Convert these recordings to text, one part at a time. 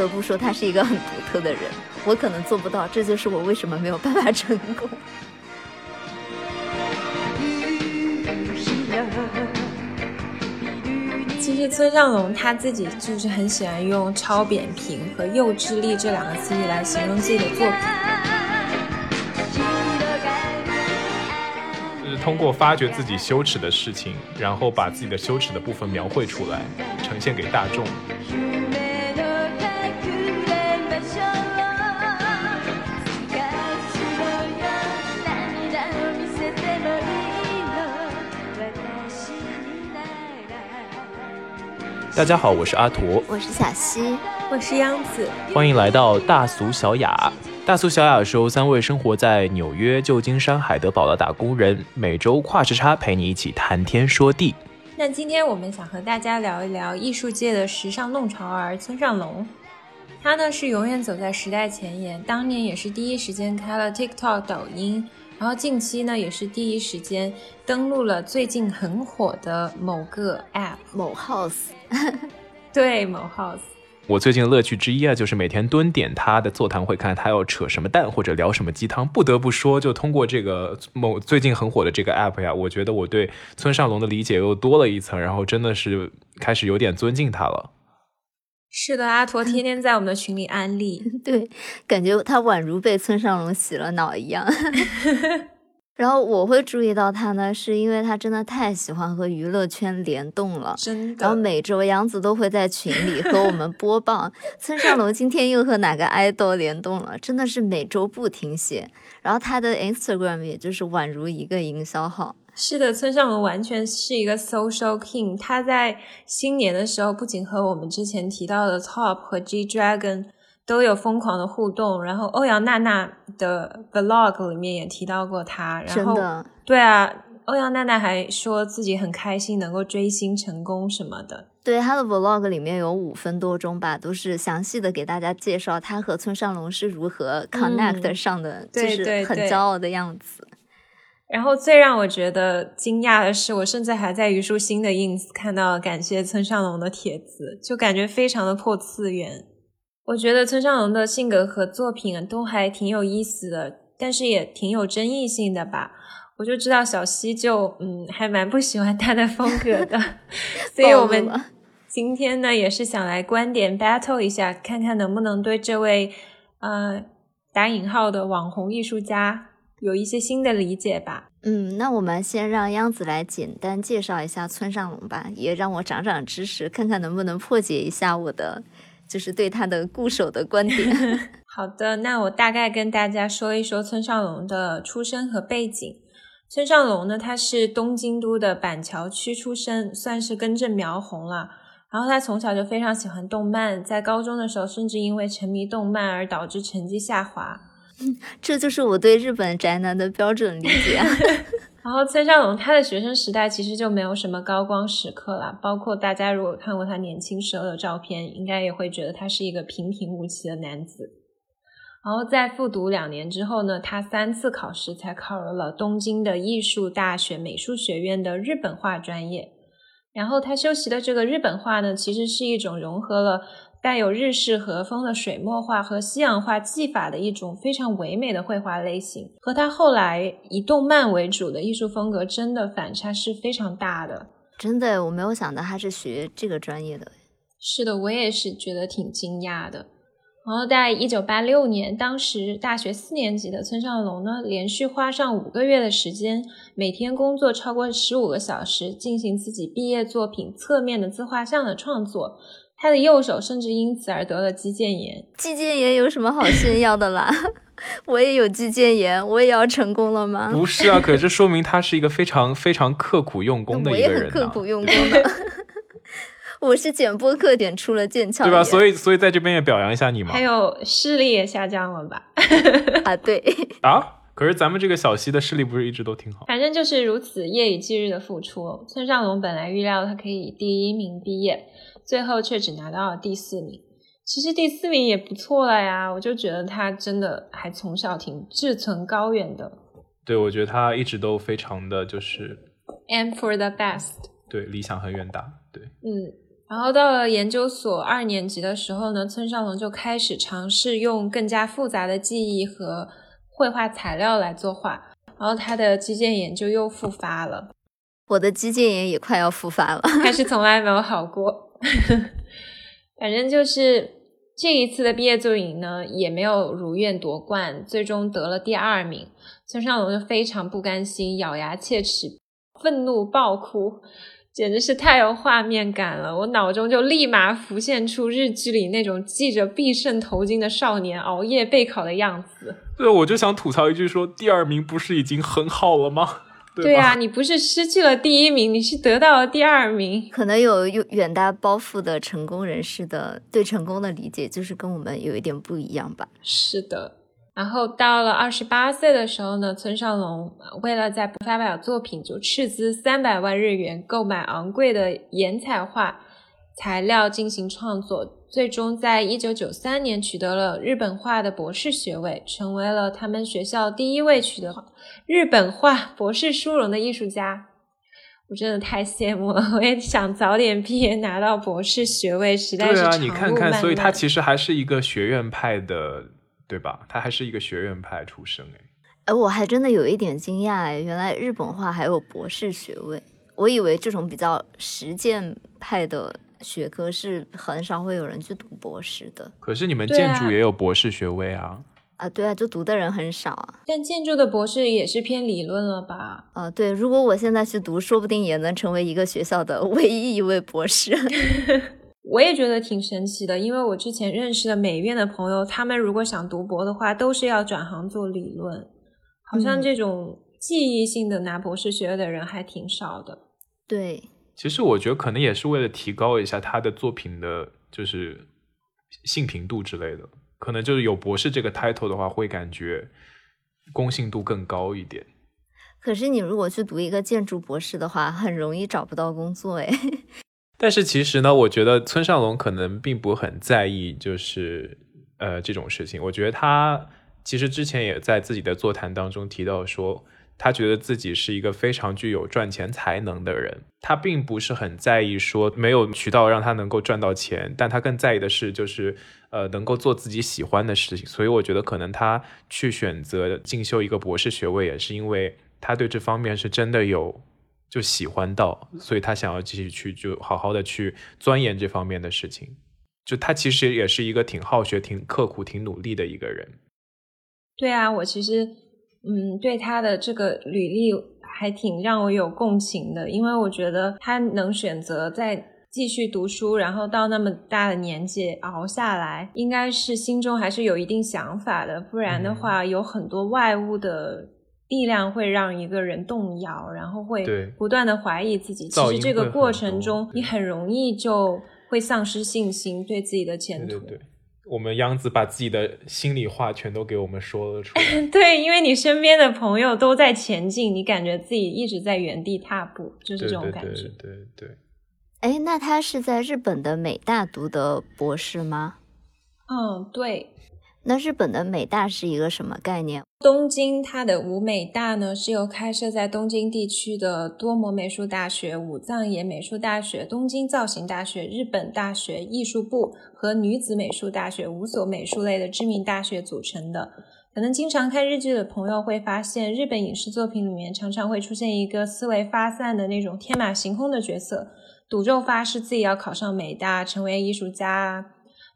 不得不说他是一个很独特的人，我可能做不到，这就是我为什么没有办法成功。其实村上隆他自己就是很喜欢用超扁平和幼稚力这两个词语来形容自己的作品。就是通过发掘自己羞耻的事情，然后把自己的羞耻的部分描绘出来，呈现给大众。大家好，我是阿驼，我是小溪，我是央子，欢迎来到大俗小雅。大俗小雅是由三位生活在纽约、旧金山、海德堡的打工人，每周跨时差陪你一起谈天说地。那今天我们想和大家聊一聊艺术界的时尚弄潮儿村上隆。他呢是永远走在时代前沿，当年也是第一时间开了 TikTok、抖音。然后近期呢，也是第一时间登录了最近很火的某个 app 某 house，对某 house。我最近的乐趣之一啊，就是每天蹲点他的座谈会，看他要扯什么蛋或者聊什么鸡汤。不得不说，就通过这个某最近很火的这个 app 呀，我觉得我对村上隆的理解又多了一层，然后真的是开始有点尊敬他了。是的，阿驼天天在我们的群里安利，对，感觉他宛如被村上隆洗了脑一样。然后我会注意到他呢，是因为他真的太喜欢和娱乐圈联动了，真的。然后每周杨子都会在群里和我们播报 村上隆今天又和哪个爱豆联动了，真的是每周不停歇。然后他的 Instagram 也就是宛如一个营销号。是的，村上隆完全是一个 social king。他在新年的时候，不仅和我们之前提到的 Top 和 G Dragon 都有疯狂的互动，然后欧阳娜娜的 vlog 里面也提到过他。然后，对啊，欧阳娜娜还说自己很开心能够追星成功什么的。对，他的 vlog 里面有五分多钟吧，都是详细的给大家介绍他和村上隆是如何 connect 上的，就是很骄傲的样子。然后最让我觉得惊讶的是，我甚至还在虞书欣的 ins 看到感谢村上隆的帖子，就感觉非常的破次元。我觉得村上隆的性格和作品都还挺有意思的，但是也挺有争议性的吧。我就知道小西就嗯还蛮不喜欢他的风格的，所以我们今天呢也是想来观点 battle 一下，看看能不能对这位呃打引号的网红艺术家。有一些新的理解吧。嗯，那我们先让央子来简单介绍一下村上隆吧，也让我长长知识，看看能不能破解一下我的就是对他的固守的观点。好的，那我大概跟大家说一说村上隆的出身和背景。村上隆呢，他是东京都的板桥区出生，算是根正苗红了。然后他从小就非常喜欢动漫，在高中的时候甚至因为沉迷动漫而导致成绩下滑。这就是我对日本宅男的标准理解。然后村上龙他的学生时代其实就没有什么高光时刻了，包括大家如果看过他年轻时候的照片，应该也会觉得他是一个平平无奇的男子。然后在复读两年之后呢，他三次考试才考入了东京的艺术大学美术学院的日本画专业。然后他修习的这个日本画呢，其实是一种融合了。带有日式和风的水墨画和西洋画技法的一种非常唯美的绘画类型，和他后来以动漫为主的艺术风格，真的反差是非常大的。真的，我没有想到他是学这个专业的。是的，我也是觉得挺惊讶的。然后在一九八六年，当时大学四年级的村上隆呢，连续花上五个月的时间，每天工作超过十五个小时，进行自己毕业作品侧面的自画像的创作。他的右手甚至因此而得了肌腱炎。肌腱炎有什么好炫耀的啦？我也有肌腱炎，我也要成功了吗？不是啊，可是说明他是一个非常非常刻苦用功的一个人。我也很刻苦用功的。我是剪播课点出了腱鞘对吧？所以所以在这边也表扬一下你嘛。还有视力也下降了吧？啊，对。啊？可是咱们这个小溪的视力不是一直都挺好？反正就是如此，夜以继日的付出。村上隆本来预料他可以以第一名毕业。最后却只拿到了第四名，其实第四名也不错了呀。我就觉得他真的还从小挺志存高远的。对，我觉得他一直都非常的就是 aim for the best。对，理想很远大。对，嗯。然后到了研究所二年级的时候呢，村上隆就开始尝试用更加复杂的记忆和绘画材料来作画，然后他的肌腱炎就又复发了。我的肌腱炎也快要复发了，还是从来没有好过。反正就是这一次的毕业作品呢，也没有如愿夺冠，最终得了第二名。村上隆就非常不甘心，咬牙切齿，愤怒爆哭。简直是太有画面感了，我脑中就立马浮现出日剧里那种系着必胜头巾的少年熬夜备考的样子。对，我就想吐槽一句，说第二名不是已经很好了吗？对啊，你不是失去了第一名，你是得到了第二名。可能有有远大抱负的成功人士的对成功的理解，就是跟我们有一点不一样吧？是的。然后到了二十八岁的时候呢，村上隆为了在发表作品，就斥资三百万日元购买昂贵的岩彩画材料进行创作，最终在一九九三年取得了日本画的博士学位，成为了他们学校第一位取得日本画博士殊荣的艺术家。我真的太羡慕了，我也想早点毕业拿到博士学位，实在是对啊，你看看，所以他其实还是一个学院派的。对吧？他还是一个学院派出身哎，哎，我还真的有一点惊讶哎，原来日本画还有博士学位，我以为这种比较实践派的学科是很少会有人去读博士的。可是你们建筑也有博士学位啊？啊，对啊，就读的人很少啊。但建筑的博士也是偏理论了吧？啊，对，如果我现在去读，说不定也能成为一个学校的 唯一一位博士。我也觉得挺神奇的，因为我之前认识的美院的朋友，他们如果想读博的话，都是要转行做理论。好像这种记忆性的拿博士学位的人还挺少的。对，其实我觉得可能也是为了提高一下他的作品的，就是信评度之类的。可能就是有博士这个 title 的话，会感觉公信度更高一点。可是你如果去读一个建筑博士的话，很容易找不到工作哎。但是其实呢，我觉得村上龙可能并不很在意，就是呃这种事情。我觉得他其实之前也在自己的座谈当中提到说，他觉得自己是一个非常具有赚钱才能的人。他并不是很在意说没有渠道让他能够赚到钱，但他更在意的是就是呃能够做自己喜欢的事情。所以我觉得可能他去选择进修一个博士学位，也是因为他对这方面是真的有。就喜欢到，所以他想要继续去，就好好的去钻研这方面的事情。就他其实也是一个挺好学、挺刻苦、挺努力的一个人。对啊，我其实嗯，对他的这个履历还挺让我有共情的，因为我觉得他能选择再继续读书，然后到那么大的年纪熬下来，应该是心中还是有一定想法的，不然的话有很多外物的。力量会让一个人动摇，然后会不断的怀疑自己。其实这个过程中，你很容易就会丧失信心，对自己的前途。对对，我们央子把自己的心里话全都给我们说了出来。对，因为你身边的朋友都在前进，你感觉自己一直在原地踏步，就是这种感觉。对对对。哎，那他是在日本的美大读的博士吗？嗯，对。那日本的美大是一个什么概念？东京它的五美大呢，是由开设在东京地区的多摩美术大学、武藏野美术大学、东京造型大学、日本大学艺术部和女子美术大学五所美术类的知名大学组成的。可能经常看日剧的朋友会发现，日本影视作品里面常常会出现一个思维发散的那种天马行空的角色，赌咒发誓自己要考上美大，成为艺术家。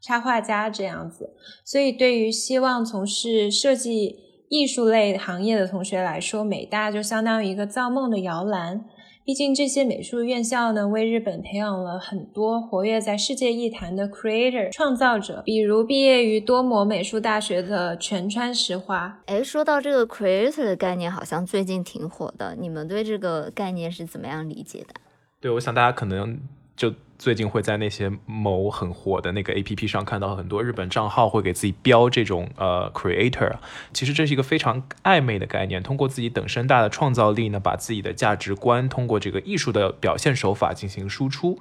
插画家这样子，所以对于希望从事设计艺术类行业的同学来说，美大就相当于一个造梦的摇篮。毕竟这些美术院校呢，为日本培养了很多活跃在世界艺坛的 creator 创造者，比如毕业于多摩美术大学的全川石花。哎，说到这个 creator 的概念，好像最近挺火的。你们对这个概念是怎么样理解的？对，我想大家可能就。最近会在那些某很火的那个 A P P 上看到很多日本账号会给自己标这种呃 creator，其实这是一个非常暧昧的概念，通过自己等身大的创造力呢，把自己的价值观通过这个艺术的表现手法进行输出，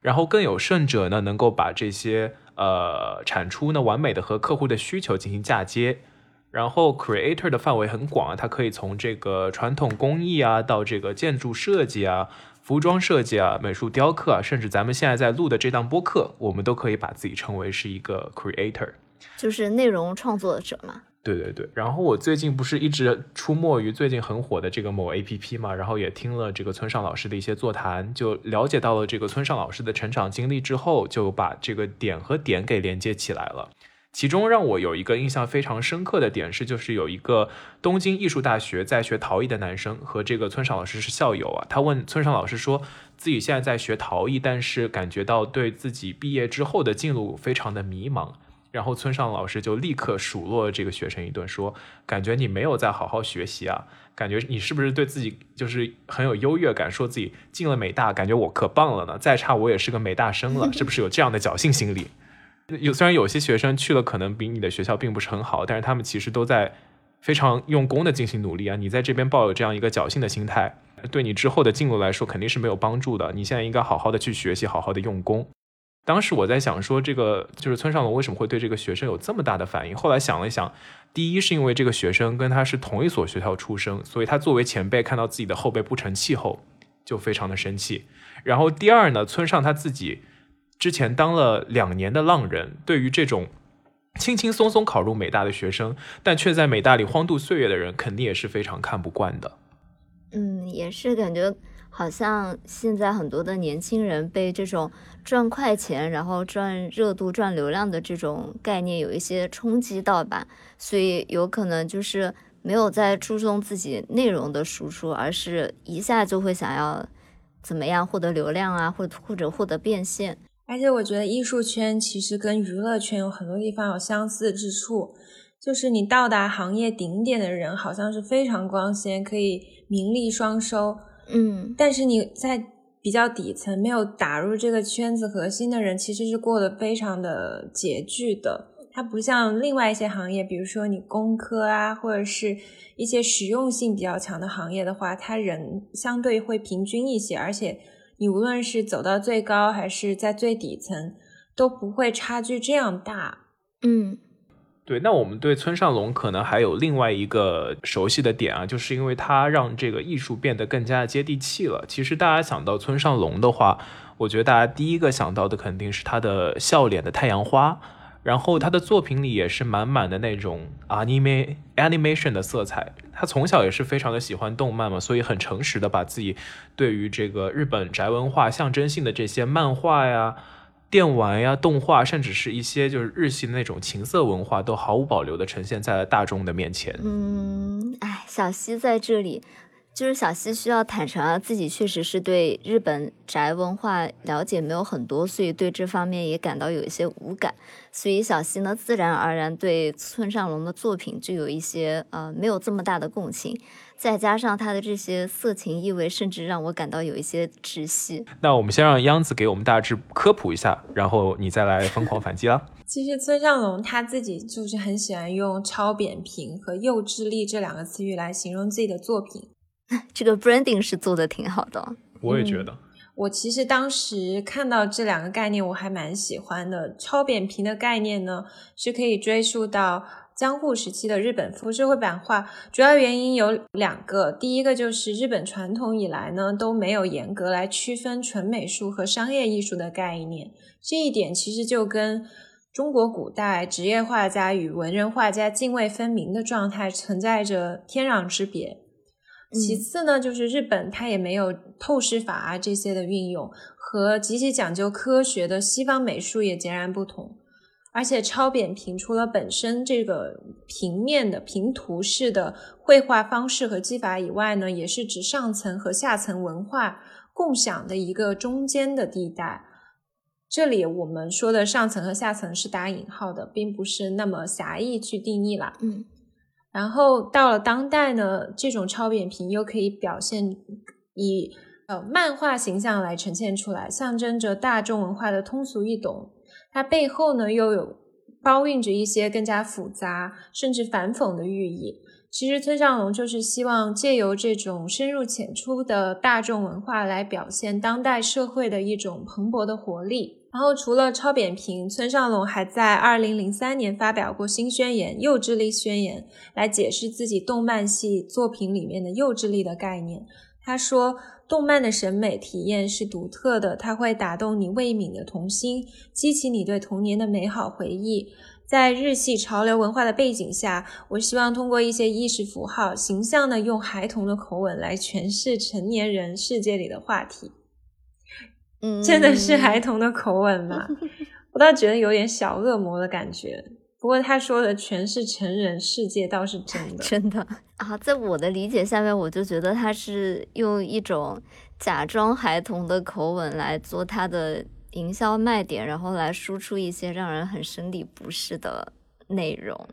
然后更有甚者呢，能够把这些呃产出呢完美的和客户的需求进行嫁接。然后，creator 的范围很广啊，它可以从这个传统工艺啊，到这个建筑设计啊，服装设计啊、美术雕刻啊，甚至咱们现在在录的这档播客，我们都可以把自己称为是一个 creator，就是内容创作者嘛。对对对，然后我最近不是一直出没于最近很火的这个某 A P P 嘛，然后也听了这个村上老师的一些座谈，就了解到了这个村上老师的成长经历之后，就把这个点和点给连接起来了。其中让我有一个印象非常深刻的点是，就是有一个东京艺术大学在学陶艺的男生和这个村上老师是校友啊，他问村上老师说自己现在在学陶艺，但是感觉到对自己毕业之后的进路非常的迷茫。然后村上老师就立刻数落这个学生一顿，说：“感觉你没有在好好学习啊，感觉你是不是对自己就是很有优越感，说自己进了美大，感觉我可棒了呢，再差我也是个美大生了，是不是有这样的侥幸心理？有虽然有些学生去了可能比你的学校并不是很好，但是他们其实都在非常用功的进行努力啊。你在这边抱有这样一个侥幸的心态，对你之后的进路来说肯定是没有帮助的。你现在应该好好的去学习，好好的用功。”当时我在想说，这个就是村上龙为什么会对这个学生有这么大的反应？后来想了想，第一是因为这个学生跟他是同一所学校出生，所以他作为前辈看到自己的后辈不成气候，就非常的生气。然后第二呢，村上他自己之前当了两年的浪人，对于这种轻轻松松考入美大的学生，但却在美大里荒度岁月的人，肯定也是非常看不惯的。嗯，也是感觉。好像现在很多的年轻人被这种赚快钱，然后赚热度、赚流量的这种概念有一些冲击到吧，所以有可能就是没有在注重自己内容的输出，而是一下就会想要怎么样获得流量啊，或或者获得变现。而且我觉得艺术圈其实跟娱乐圈有很多地方有相似之处，就是你到达行业顶点的人，好像是非常光鲜，可以名利双收。嗯，但是你在比较底层没有打入这个圈子核心的人，其实是过得非常的拮据的。它不像另外一些行业，比如说你工科啊，或者是一些实用性比较强的行业的话，它人相对会平均一些，而且你无论是走到最高还是在最底层，都不会差距这样大。嗯。对，那我们对村上龙可能还有另外一个熟悉的点啊，就是因为他让这个艺术变得更加接地气了。其实大家想到村上龙的话，我觉得大家第一个想到的肯定是他的笑脸的太阳花，然后他的作品里也是满满的那种 anime animation 的色彩。他从小也是非常的喜欢动漫嘛，所以很诚实的把自己对于这个日本宅文化象征性的这些漫画呀。电玩呀、动画，甚至是一些就是日系的那种情色文化，都毫无保留的呈现在了大众的面前。嗯，哎，小西在这里，就是小西需要坦诚啊，自己确实是对日本宅文化了解没有很多，所以对这方面也感到有一些无感。所以小西呢，自然而然对村上龙的作品就有一些呃没有这么大的共情。再加上他的这些色情意味，甚至让我感到有一些窒息。那我们先让央子给我们大致科普一下，然后你再来疯狂反击啦。其实村上龙他自己就是很喜欢用超扁平和幼稚力这两个词语来形容自己的作品。这个 branding 是做的挺好的。我也觉得。我其实当时看到这两个概念，我还蛮喜欢的。超扁平的概念呢，是可以追溯到。江户时期的日本浮世绘版画，主要原因有两个。第一个就是日本传统以来呢都没有严格来区分纯美术和商业艺术的概念，这一点其实就跟中国古代职业画家与文人画家泾渭分明的状态存在着天壤之别。其次呢，就是日本它也没有透视法啊这些的运用，和极其讲究科学的西方美术也截然不同。而且超扁平除了本身这个平面的平图式的绘画方式和技法以外呢，也是指上层和下层文化共享的一个中间的地带。这里我们说的上层和下层是打引号的，并不是那么狭义去定义了。嗯，然后到了当代呢，这种超扁平又可以表现以呃漫画形象来呈现出来，象征着大众文化的通俗易懂。它背后呢，又有包蕴着一些更加复杂甚至反讽的寓意。其实村上龙就是希望借由这种深入浅出的大众文化来表现当代社会的一种蓬勃的活力。然后除了超扁平，村上龙还在二零零三年发表过新宣言——幼稚力宣言，来解释自己动漫系作品里面的幼稚力的概念。他说，动漫的审美体验是独特的，它会打动你未泯的童心，激起你对童年的美好回忆。在日系潮流文化的背景下，我希望通过一些意识符号，形象的用孩童的口吻来诠释成年人世界里的话题。嗯，真的是孩童的口吻吗？我倒觉得有点小恶魔的感觉。不过他说的全是成人世界，倒是真的。真的啊，在我的理解下面，我就觉得他是用一种假装孩童的口吻来做他的营销卖点，然后来输出一些让人很生理不适的内容。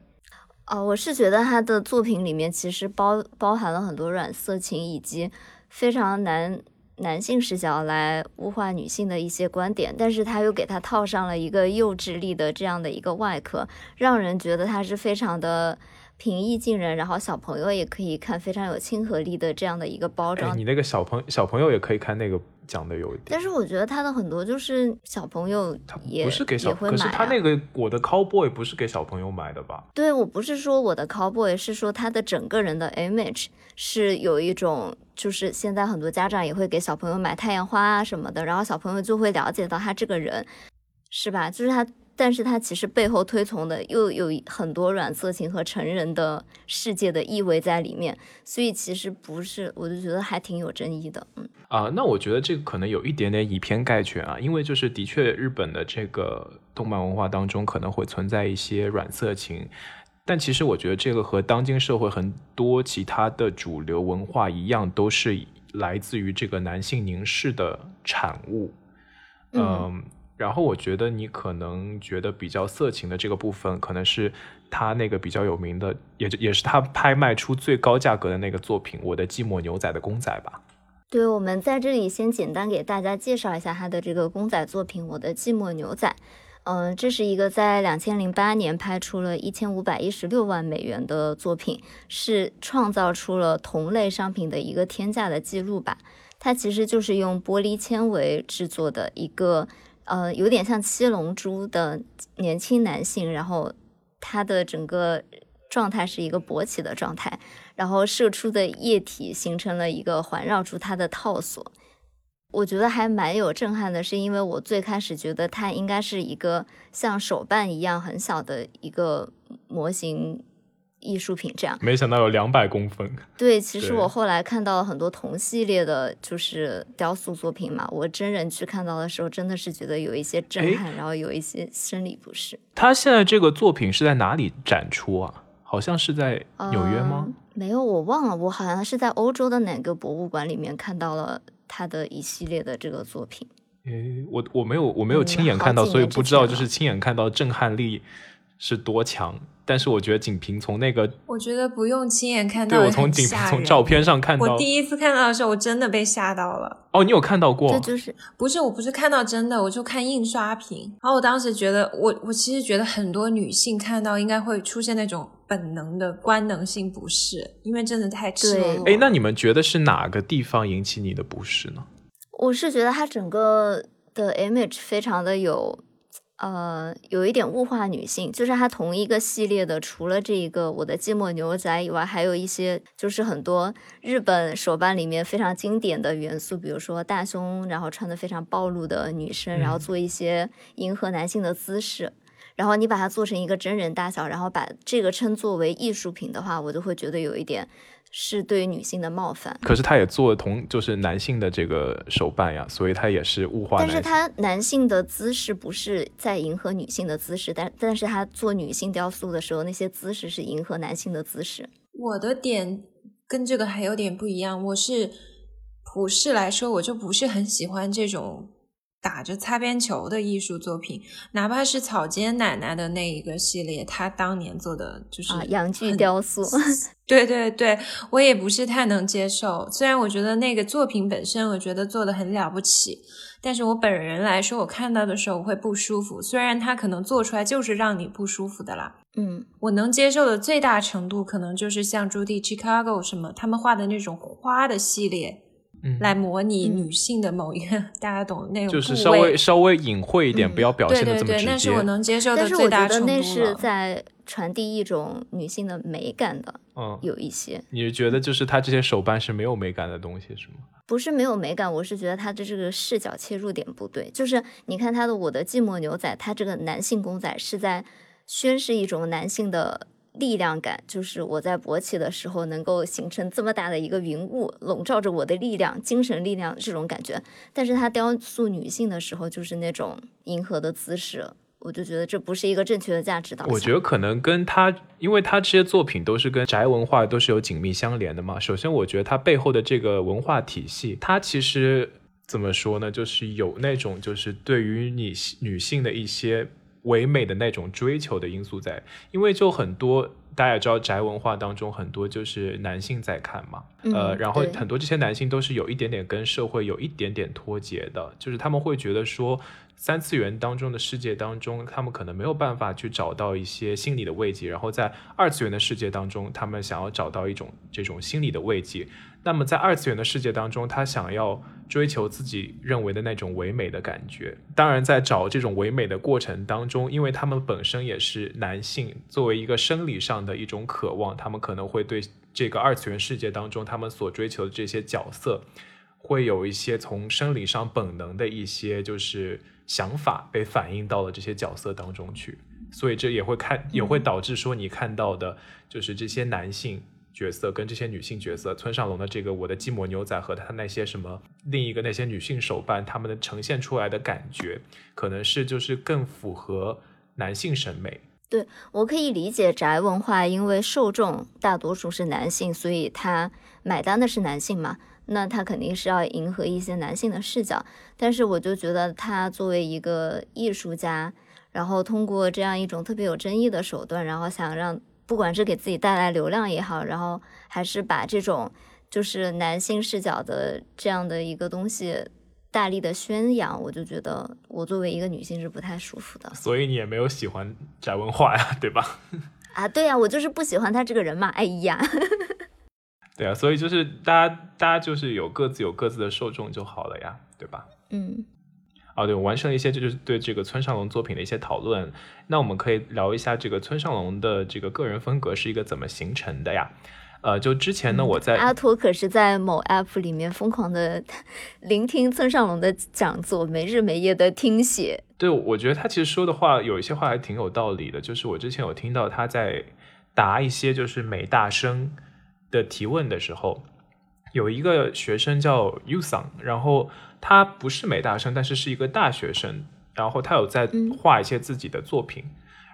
哦，我是觉得他的作品里面其实包包含了很多软色情以及非常难。男性视角来物化女性的一些观点，但是他又给他套上了一个幼稚力的这样的一个外壳，让人觉得他是非常的平易近人，然后小朋友也可以看，非常有亲和力的这样的一个包装。你那个小朋小朋友也可以看那个讲的有一点，但是我觉得他的很多就是小朋友也不是给小，可是他那个我的 cowboy 不是给小朋友买的吧？对我不是说我的 cowboy，是说他的整个人的 image 是有一种。就是现在很多家长也会给小朋友买太阳花啊什么的，然后小朋友就会了解到他这个人，是吧？就是他，但是他其实背后推崇的又有很多软色情和成人的世界的意味在里面，所以其实不是，我就觉得还挺有争议的。嗯啊，那我觉得这个可能有一点点以偏概全啊，因为就是的确日本的这个动漫文化当中可能会存在一些软色情。但其实我觉得这个和当今社会很多其他的主流文化一样，都是来自于这个男性凝视的产物。嗯，然后我觉得你可能觉得比较色情的这个部分，可能是他那个比较有名的，也也是他拍卖出最高价格的那个作品《我的寂寞牛仔》的公仔吧。对，我们在这里先简单给大家介绍一下他的这个公仔作品《我的寂寞牛仔》。嗯，这是一个在两千零八年拍出了一千五百一十六万美元的作品，是创造出了同类商品的一个天价的记录吧。它其实就是用玻璃纤维制作的一个，呃，有点像七龙珠的年轻男性，然后他的整个状态是一个勃起的状态，然后射出的液体形成了一个环绕住他的套索。我觉得还蛮有震撼的，是因为我最开始觉得它应该是一个像手办一样很小的一个模型艺术品，这样。没想到有两百公分。对，其实我后来看到了很多同系列的，就是雕塑作品嘛。我真人去看到的时候，真的是觉得有一些震撼，然后有一些生理不适。他现在这个作品是在哪里展出啊？好像是在纽约吗？没有，我忘了。我好像是在欧洲的哪个博物馆里面看到了。他的一系列的这个作品，诶，我我没有我没有亲眼看到，所以不知道就是亲眼看到震撼力是多强。但是我觉得仅凭从那个，我觉得不用亲眼看到，对我从仅从照片上看到，我第一次看到的时候，我真的被吓到了。哦，你有看到过？这就是不是我不是看到真的，我就看印刷品。然后我当时觉得，我我其实觉得很多女性看到应该会出现那种本能的官能性不适，因为真的太赤裸裸。哎，那你们觉得是哪个地方引起你的不适呢？我是觉得它整个的 image 非常的有。呃，有一点物化女性，就是它同一个系列的，除了这一个我的寂寞牛仔以外，还有一些就是很多日本手办里面非常经典的元素，比如说大胸，然后穿的非常暴露的女生，然后做一些迎合男性的姿势，然后你把它做成一个真人大小，然后把这个称作为艺术品的话，我就会觉得有一点。是对女性的冒犯，可是他也做同就是男性的这个手办呀，所以他也是物化。但是他男性的姿势不是在迎合女性的姿势，但但是他做女性雕塑的时候，那些姿势是迎合男性的姿势。我的点跟这个还有点不一样，我是普世来说，我就不是很喜欢这种。打着擦边球的艺术作品，哪怕是草间奶奶的那一个系列，她当年做的就是洋具雕塑。对对对，我也不是太能接受。虽然我觉得那个作品本身，我觉得做的很了不起，但是我本人来说，我看到的时候我会不舒服。虽然它可能做出来就是让你不舒服的啦。嗯，我能接受的最大程度，可能就是像朱迪 Chicago 什么他们画的那种花的系列。嗯来模拟嗯女性的某一个大家懂那种就是稍微稍微隐晦一点，嗯不要表现的这么直对对，那是。我能接受的但是我觉最大程度得那是。在传递一种女性的美感的，嗯，有一些你是觉得就是他这些手办是没有美感的东西是吗？不是没有美感，我是觉得他的这个视角切入点不对。就是你看他的《我的寂寞牛仔》，他这个男性公仔是在宣示一种男性的力量感，就是我在勃起的时候能够形成这么大的一个云雾，笼罩着我的力量、精神力量这种感觉。但是他雕塑女性的时候，就是那种迎合的姿势，我就觉得这不是一个正确的价值导向。我觉得可能跟他，因为他这些作品都是跟宅文化都是有紧密相连的嘛。首先，我觉得他背后的这个文化体系，它其实怎么说呢，就是有那种就是对于你女性的一些唯美的那种追求的因素在，因为就很多。大家也知道，宅文化当中很多就是男性在看嘛，呃，嗯然后很多这些男性都是有一点点跟社会有一点点脱节的，就是他们会觉得说，三次元当中的世界当中，他们可能没有办法去找到一些心理的慰藉，然后在二次元的世界当中，他们想要找到一种这种心理的慰藉。那么在二次元的世界当中，他想要追求自己认为的那种唯美的感觉。当然，在找这种唯美的过程当中，因为他们本身也是男性，作为一个生理上的一种渴望，他们可能会对这个二次元世界当中他们所追求的这些角色，会有一些从生理上本能的一些就是想法被反映到了这些角色当中去。所以这也会看，也会导致说你看到的，就是这些男性角色跟这些女性角色，村上隆的这个《我的寂寞牛仔》和他那些什么另一个那些女性手办，他们的呈现出来的感觉，可能是就是更符合男性审美。对我可以理解宅文化，因为受众大多数是男性，所以他买单的是男性嘛，那他肯定是要迎合一些男性的视角。但是我就觉得他作为一个艺术家，然后通过这样一种特别有争议的手段，然后想让不管是给自己带来流量也好，然后还是把这种就是男性视角的这样的一个东西大力的宣扬，我就觉得我作为一个女性是不太舒服的。所以你也没有喜欢宅文化呀，对吧？啊，对呀、我就是不喜欢他这个人嘛。哎呀，对啊，所以就是大家大家就是有各自有各自的受众就好了呀，对吧？嗯，哦，对，我完成了一些，这就是对这个村上隆作品的一些讨论。那我们可以聊一下这个村上隆的这个个人风格是一个怎么形成的呀？呃，就之前呢，我在阿拓可是在某 app 里面疯狂的 聆听村上隆的讲座，没日没夜的听写。对，我觉得他其实说的话有一些话还挺有道理的。就是我之前有听到他在答一些就是美大生的提问的时候，有一个学生叫 Usang，然后他不是美大生，但是是一个大学生，然后他有在嗯画一些自己的作品。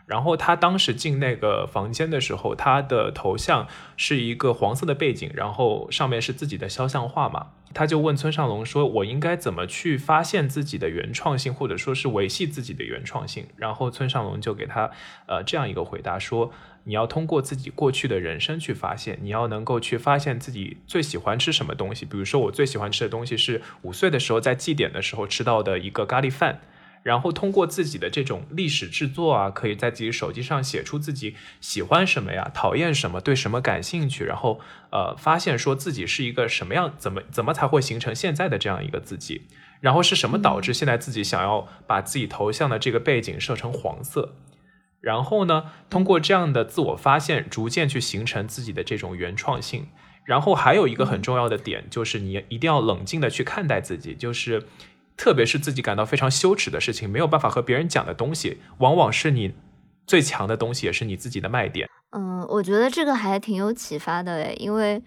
然后他当时进那个房间的时候，他的头像是一个黄色的背景，然后上面是自己的肖像画嘛。他就问村上隆说：“我应该怎么去发现自己的原创性，或者说是维系自己的原创性？”然后村上隆就给他呃这样一个回答说：“你要通过自己过去的人生去发现，你要能够去发现自己最喜欢吃什么东西。比如说，我最喜欢吃的东西是五岁的时候在祭典的时候吃到的一个咖喱饭。”然后通过自己的这种历史制作啊，可以在自己手机上写出自己喜欢什么呀，讨厌什么，对什么感兴趣，然后呃，发现说自己是一个什么样，怎么怎么才会形成现在的这样一个自己，然后是什么导致现在自己想要把自己头像的这个背景设成黄色，然后呢，通过这样的自我发现，逐渐去形成自己的这种原创性。然后还有一个很重要的点，就是你一定要冷静的去看待自己，就是。特别是自己感到非常羞耻的事情，没有办法和别人讲的东西，往往是你最强的东西，也是你自己的卖点。嗯，我觉得这个还挺有启发的诶，因为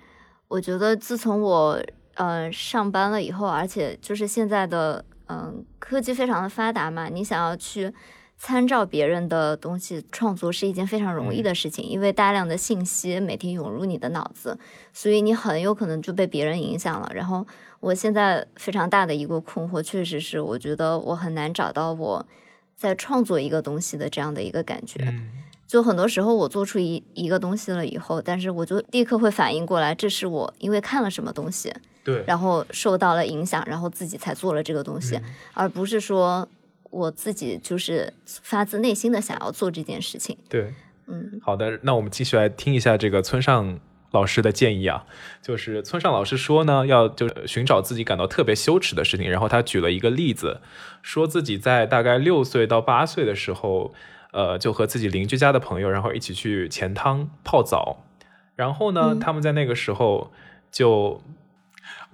我觉得自从我呃上班了以后，而且就是现在的嗯科技非常的发达嘛，你想要去参照别人的东西创作是一件非常容易的事情，因为大量的信息每天涌入你的脑子，所以你很有可能就被别人影响了。然后我现在非常大的一个困惑，确实是我觉得我很难找到我在创作一个东西的这样的一个感觉。嗯，就很多时候我做出一一个东西了以后，但是我就立刻会反应过来，这是我因为看了什么东西，对，然后受到了影响，然后自己才做了这个东西，嗯而不是说我自己就是发自内心的想要做这件事情。对。嗯好的，那我们继续来听一下这个村上老师的建议啊，就是村上老师说呢，要就寻找自己感到特别羞耻的事情。然后他举了一个例子，说自己在大概六岁到八岁的时候，呃，就和自己邻居家的朋友，然后一起去钱汤泡澡。然后呢，他们在那个时候就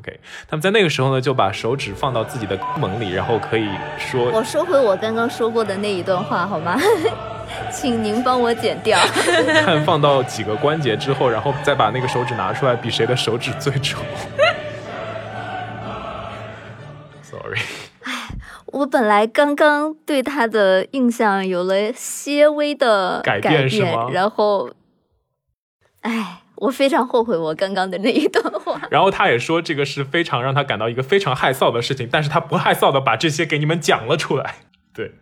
，OK，他们在那个时候呢，就把手指放到自己的肛门里，然后可以说，我收回我刚刚说过的那一段话好吗？请您帮我剪掉。看放到几个关节之后，然后再把那个手指拿出来，比谁的手指最丑。Sorry。哎，我本来刚刚对他的印象有了些微的改变，是吗？然后，哎，我非常后悔我刚刚的那一段话。然后他也说，这个是非常让他感到一个非常害臊的事情，但是他不害臊的把这些给你们讲了出来。对。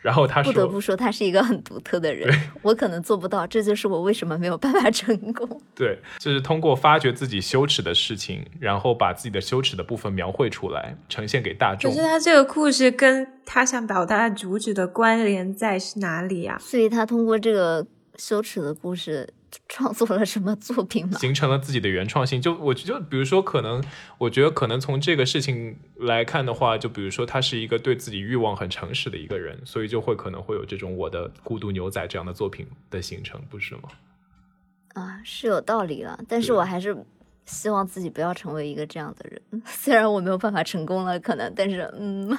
然后他说不得不说，他是一个很独特的人，我可能做不到，这就是我为什么没有办法成功。对，就是通过发掘自己羞耻的事情，然后把自己的羞耻的部分描绘出来，呈现给大众。可是他这个故事跟他想表达的主旨的关联在是哪里呀？所以他通过这个羞耻的故事。创作了什么作品吗？形成了自己的原创性。就我就比如说，可能我觉得可能从这个事情来看的话，就比如说他是一个对自己欲望很诚实的一个人，所以就会可能会有这种我的孤独牛仔这样的作品的形成，不是吗？啊，是有道理了。但是我还是希望自己不要成为一个这样的人。虽然我没有办法成功了，可能，但是嗯。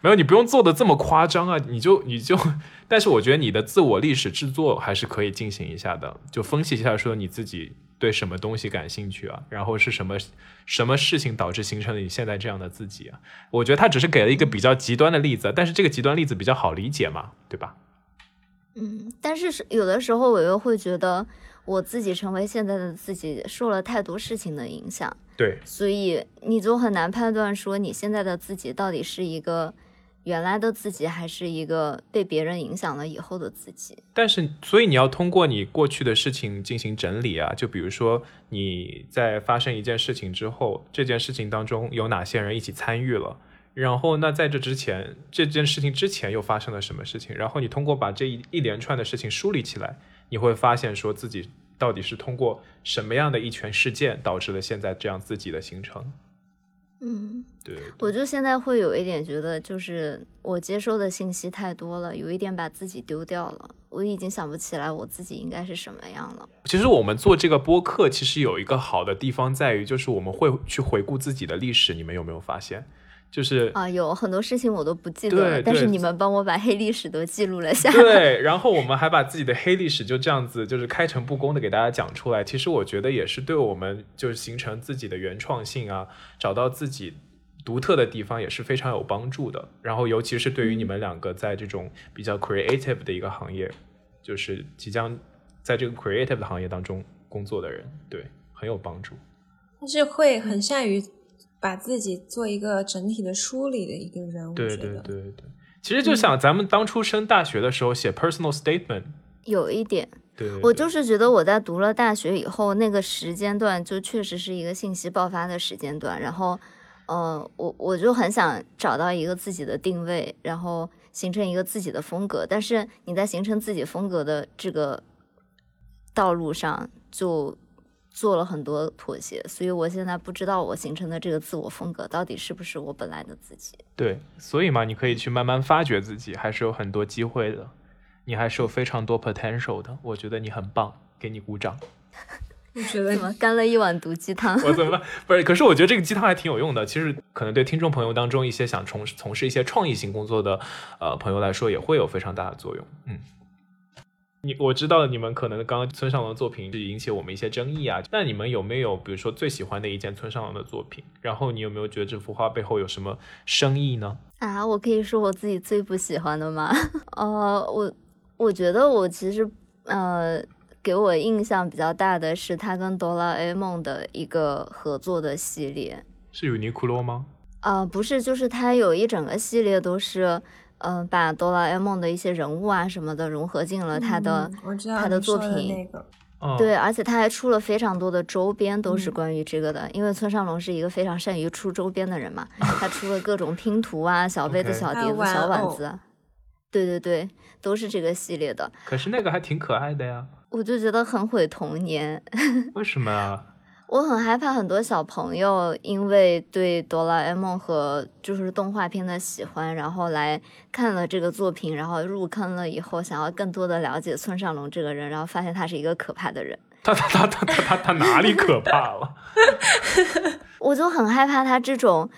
没有，你不用做的这么夸张啊！你就你就，但是我觉得你的自我历史制作还是可以进行一下的，就分析一下说你自己对什么东西感兴趣啊，然后是什么什么事情导致形成了你现在这样的自己啊？我觉得他只是给了一个比较极端的例子，但是这个极端例子比较好理解嘛，对吧？嗯，但是有的时候我又会觉得我自己成为现在的自己受了太多事情的影响，对，所以你就很难判断说你现在的自己到底是一个。原来的自己还是一个被别人影响了以后的自己，但是所以你要通过你过去的事情进行整理啊，就比如说你在发生一件事情之后，这件事情当中有哪些人一起参与了，然后那在这之前这件事情之前又发生了什么事情，然后你通过把这一一连串的事情梳理起来，你会发现说自己到底是通过什么样的一拳事件导致了现在这样自己的形成。嗯，对，我就现在会有一点觉得，就是我接收的信息太多了，有一点把自己丢掉了。我已经想不起来我自己应该是什么样了。其实我们做这个播客，其实有一个好的地方在于，就是我们会去回顾自己的历史。你们有没有发现？就是啊，有很多事情我都不记得了，但是你们帮我把黑历史都记录了下来。对，然后我们还把自己的黑历史就这样子，就是开诚布公的给大家讲出来。其实我觉得也是对我们就是形成自己的原创性啊，找到自己独特的地方也是非常有帮助的。然后尤其是对于你们两个在这种比较 creative 的一个行业，就是即将在这个 creative 的行业当中工作的人，对，很有帮助。但是会很善于。把自己做一个整体的梳理的一个人，对对对对，其实就想咱们当初升大学的时候写 personal statement，有一点，对，我就是觉得我在读了大学以后，那个时间段就确实是一个信息爆发的时间段，然后，呃，我我就很想找到一个自己的定位，然后形成一个自己的风格，但是你在形成自己风格的这个道路上就。做了很多妥协，所以我现在不知道我形成的这个自我风格到底是不是我本来的自己。对，所以嘛，你可以去慢慢发掘自己，还是有很多机会的，你还是有非常多 potential 的。我觉得你很棒，给你鼓掌。我觉得怎么干了一碗毒鸡汤？我怎 么办？不是，可是我觉得这个鸡汤还挺有用的。其实可能对听众朋友当中一些想从从事一些创意性工作的呃朋友来说，也会有非常大的作用。嗯。你我知道你们可能刚刚村上龙的作品是引起我们一些争议啊，那你们有没有比如说最喜欢的一件村上龙的作品？然后你有没有觉得这幅画背后有什么深意呢？啊，我可以说我自己最不喜欢的吗？呃，我我觉得我其实呃给我印象比较大的是他跟哆啦 A 梦的一个合作的系列，是尤尼库洛吗？啊，不是，就是他有一整个系列都是。嗯，把哆啦 A 梦的一些人物啊什么的融合进了他的他的作品，对，而且他还出了非常多的周边，都是关于这个的。因为村上龙是一个非常善于出周边的人嘛，他出了各种拼图啊、小杯子、小碟子、小碗子。对对对，都是这个系列的。可是那个还挺可爱的呀。我就觉得很毁童年。为什么啊？我很害怕很多小朋友因为对哆啦 A 梦和就是动画片的喜欢，然后来看了这个作品，然后入坑了以后，想要更多的了解村上龙这个人，然后发现他是一个可怕的人。他他他他他他他哪里可怕了？我就很害怕他这种。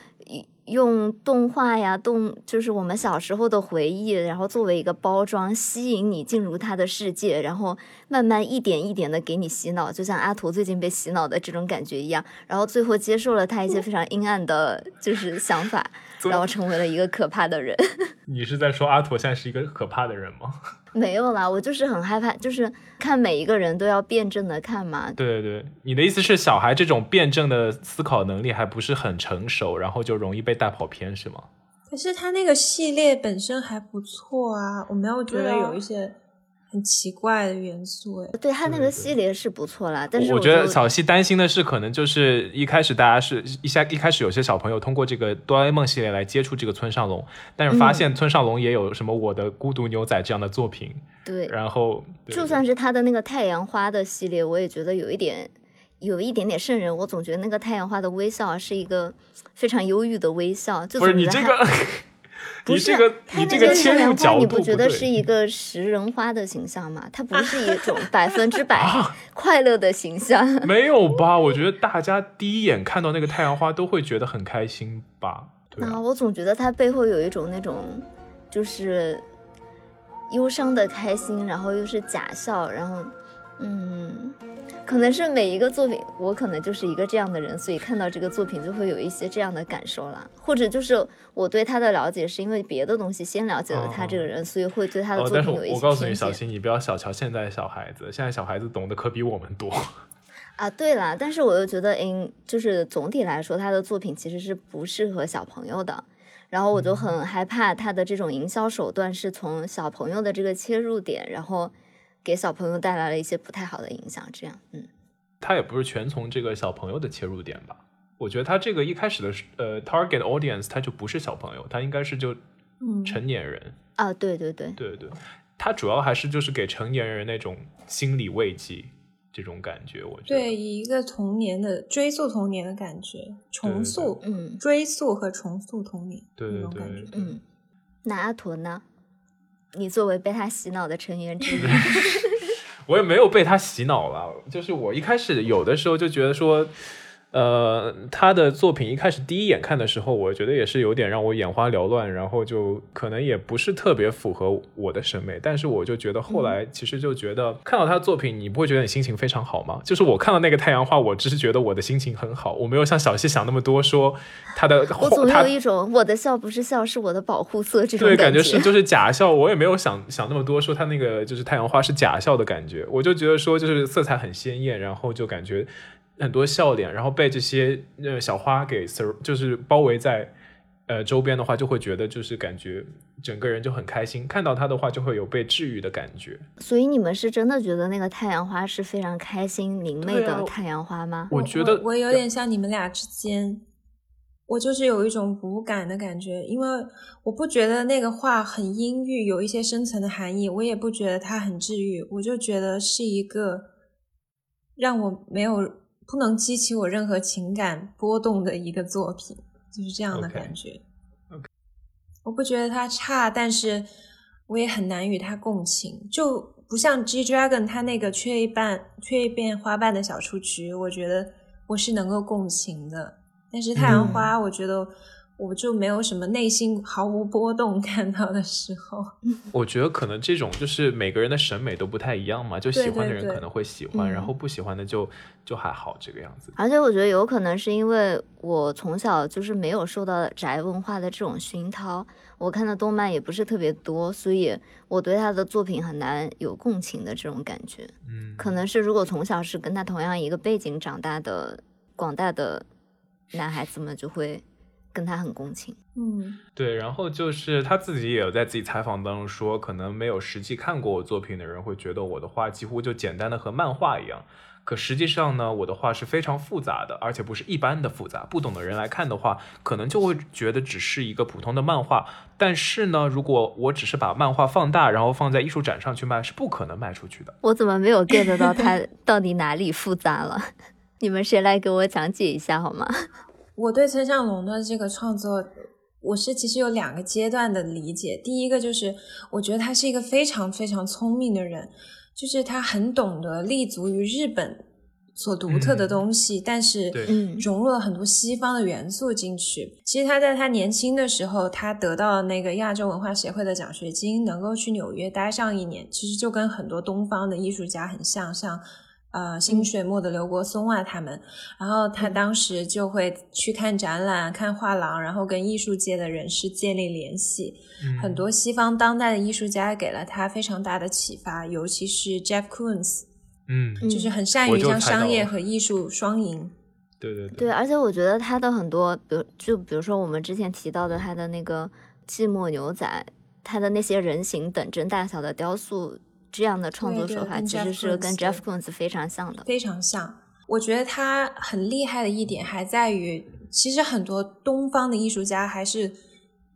用动画呀，动就是我们小时候的回忆，然后作为一个包装，吸引你进入他的世界，然后慢慢一点一点的给你洗脑，就像阿图最近被洗脑的这种感觉一样，然后最后接受了他一些非常阴暗的，就是想法，然后成为了一个可怕的人。你是在说阿图现在是一个可怕的人吗？没有啦，我就是很害怕，就是看每一个人都要辩证的看嘛。对对对，你的意思是小孩这种辩证的思考能力还不是很成熟，然后就容易被带跑偏，是吗？可是他那个系列本身还不错啊，我没有觉得有一些。很奇怪的元素哎，对他那个系列是不错啦，但是我觉得小西担心的是，可能就是一开始大家是一下一开始有些小朋友通过这个哆啦 A 梦系列来接触这个村上龙，但是发现村上龙也有什么我的孤独牛仔这样的作品，对，然后就算是他的那个太阳花的系列，我也觉得有一点有一点点瘆人，我总觉得那个太阳花的微笑是一个非常忧郁的微笑，就不是你这个。不是他这个太阳花，你不觉得是一个食人花的形象吗？它不是一种 百分之百 快乐的形象。没有吧？我觉得大家第一眼看到那个太阳花都会觉得很开心吧？啊，我总觉得它背后有一种那种就是忧伤的开心，然后又是假笑，然后嗯。可能是每一个作品，我可能就是一个这样的人，所以看到这个作品就会有一些这样的感受啦。或者就是我对他的了解是因为别的东西先了解了他这个人，所以会对他的作品有一些我告诉你，小新，你不要小瞧现在的小孩子，现在小孩子懂得可比我们多 啊。对了，但是我又觉得，嗯，就是总体来说，他的作品其实是不适合小朋友的。然后我就很害怕他的这种营销手段是从小朋友的这个切入点，然后。给小朋友带来了一些不太好的影响，这样，嗯，他也不是全从这个小朋友的切入点吧？我觉得他这个一开始的呃 target audience 他就不是小朋友，他应该是就成年人啊，对对对。对对，他主要还是就是给成年人那种心理慰藉这种感觉，我觉得对一个童年的追溯童年的感觉，重塑，嗯，追溯和重塑童年，对对对，嗯，那阿图呢？你作为被他洗脑的成员之一，我也没有被他洗脑了。就是我一开始有的时候就觉得说。呃，他的作品一开始第一眼看的时候，我觉得也是有点让我眼花缭乱，然后就可能也不是特别符合我的审美。但是我就觉得后来其实就觉得看到他的作品，你不会觉得你心情非常好吗？就是我看到那个太阳花，我只是觉得我的心情很好，我没有像小西想那么多，说他的我总有一种我的笑不是笑，是我的保护色这种感对感觉是就是假笑，我也没有想想那么多，说他那个就是太阳花是假笑的感觉，我就觉得说就是色彩很鲜艳，然后就感觉。很多笑脸，然后被这些呃小花给 sur 就是包围在呃周边的话，就会觉得就是感觉整个人就很开心。看到它的话，就会有被治愈的感觉。所以你们是真的觉得那个太阳花是非常开心明媚的太阳花吗？我觉得我有点像你们俩之间，我就是有一种无感的感觉，因为我不觉得那个话很阴郁，有一些深层的含义，我也不觉得它很治愈，我就觉得是一个让我没有。不能激起我任何情感波动的一个作品，就是这样的感觉。我不觉得它差，但是我也很难与它共情。就不像 G Dragon，他那个缺一半、缺一片花瓣的小雏菊，我觉得我是能够共情的。但是太阳花，我觉得。我就没有什么内心毫无波动看到的时候。我觉得可能这种就是每个人的审美都不太一样嘛，就喜欢的人可能会喜欢，然后不喜欢的就就还好这个样子。而且我觉得有可能是因为我从小就是没有受到宅文化的这种熏陶，我看的动漫也不是特别多，所以我对他的作品很难有共情的这种感觉。嗯，可能是如果从小是跟他同样一个背景长大的广大的男孩子们就会。跟他很共情。嗯，对，然后就是他自己也有在自己采访当中说，可能没有实际看过我作品的人会觉得我的画几乎就简单的和漫画一样。可实际上呢，我的画是非常复杂的，而且不是一般的复杂。不懂的人来看的话，可能就会觉得只是一个普通的漫画。但是呢，如果我只是把漫画放大，然后放在艺术展上去卖，是不可能卖出去的。我怎么没有 get 到它 到底哪里复杂了？你们谁来给我讲解一下好吗？我对村上龙的这个创作，我是其实有两个阶段的理解。第一个就是，我觉得他是一个非常非常聪明的人。就是他很懂得立足于日本所独特的东西，但是融入了很多西方的元素进去。其实他在他年轻的时候，他得到了那个亚洲文化协会的奖学金，能够去纽约待上一年，其实就跟很多东方的艺术家很像，像。呃，新水墨的刘国松啊，他们，然后他当时就会去看展览、看画廊，然后跟艺术界的人士建立联系。很多西方当代的艺术家给了他非常大的启发，尤其是 Jeff Koons，嗯，就是很善于将商业和艺术双赢。对对对，而且我觉得他的很多，比如就比如说我们之前提到的他的那个寂寞牛仔，他的那些人形等真大小的雕塑。这样的创作手法其实是跟 Jeff Koons 非常像的，非常像。我觉得他很厉害的一点还在于，其实很多东方的艺术家还是。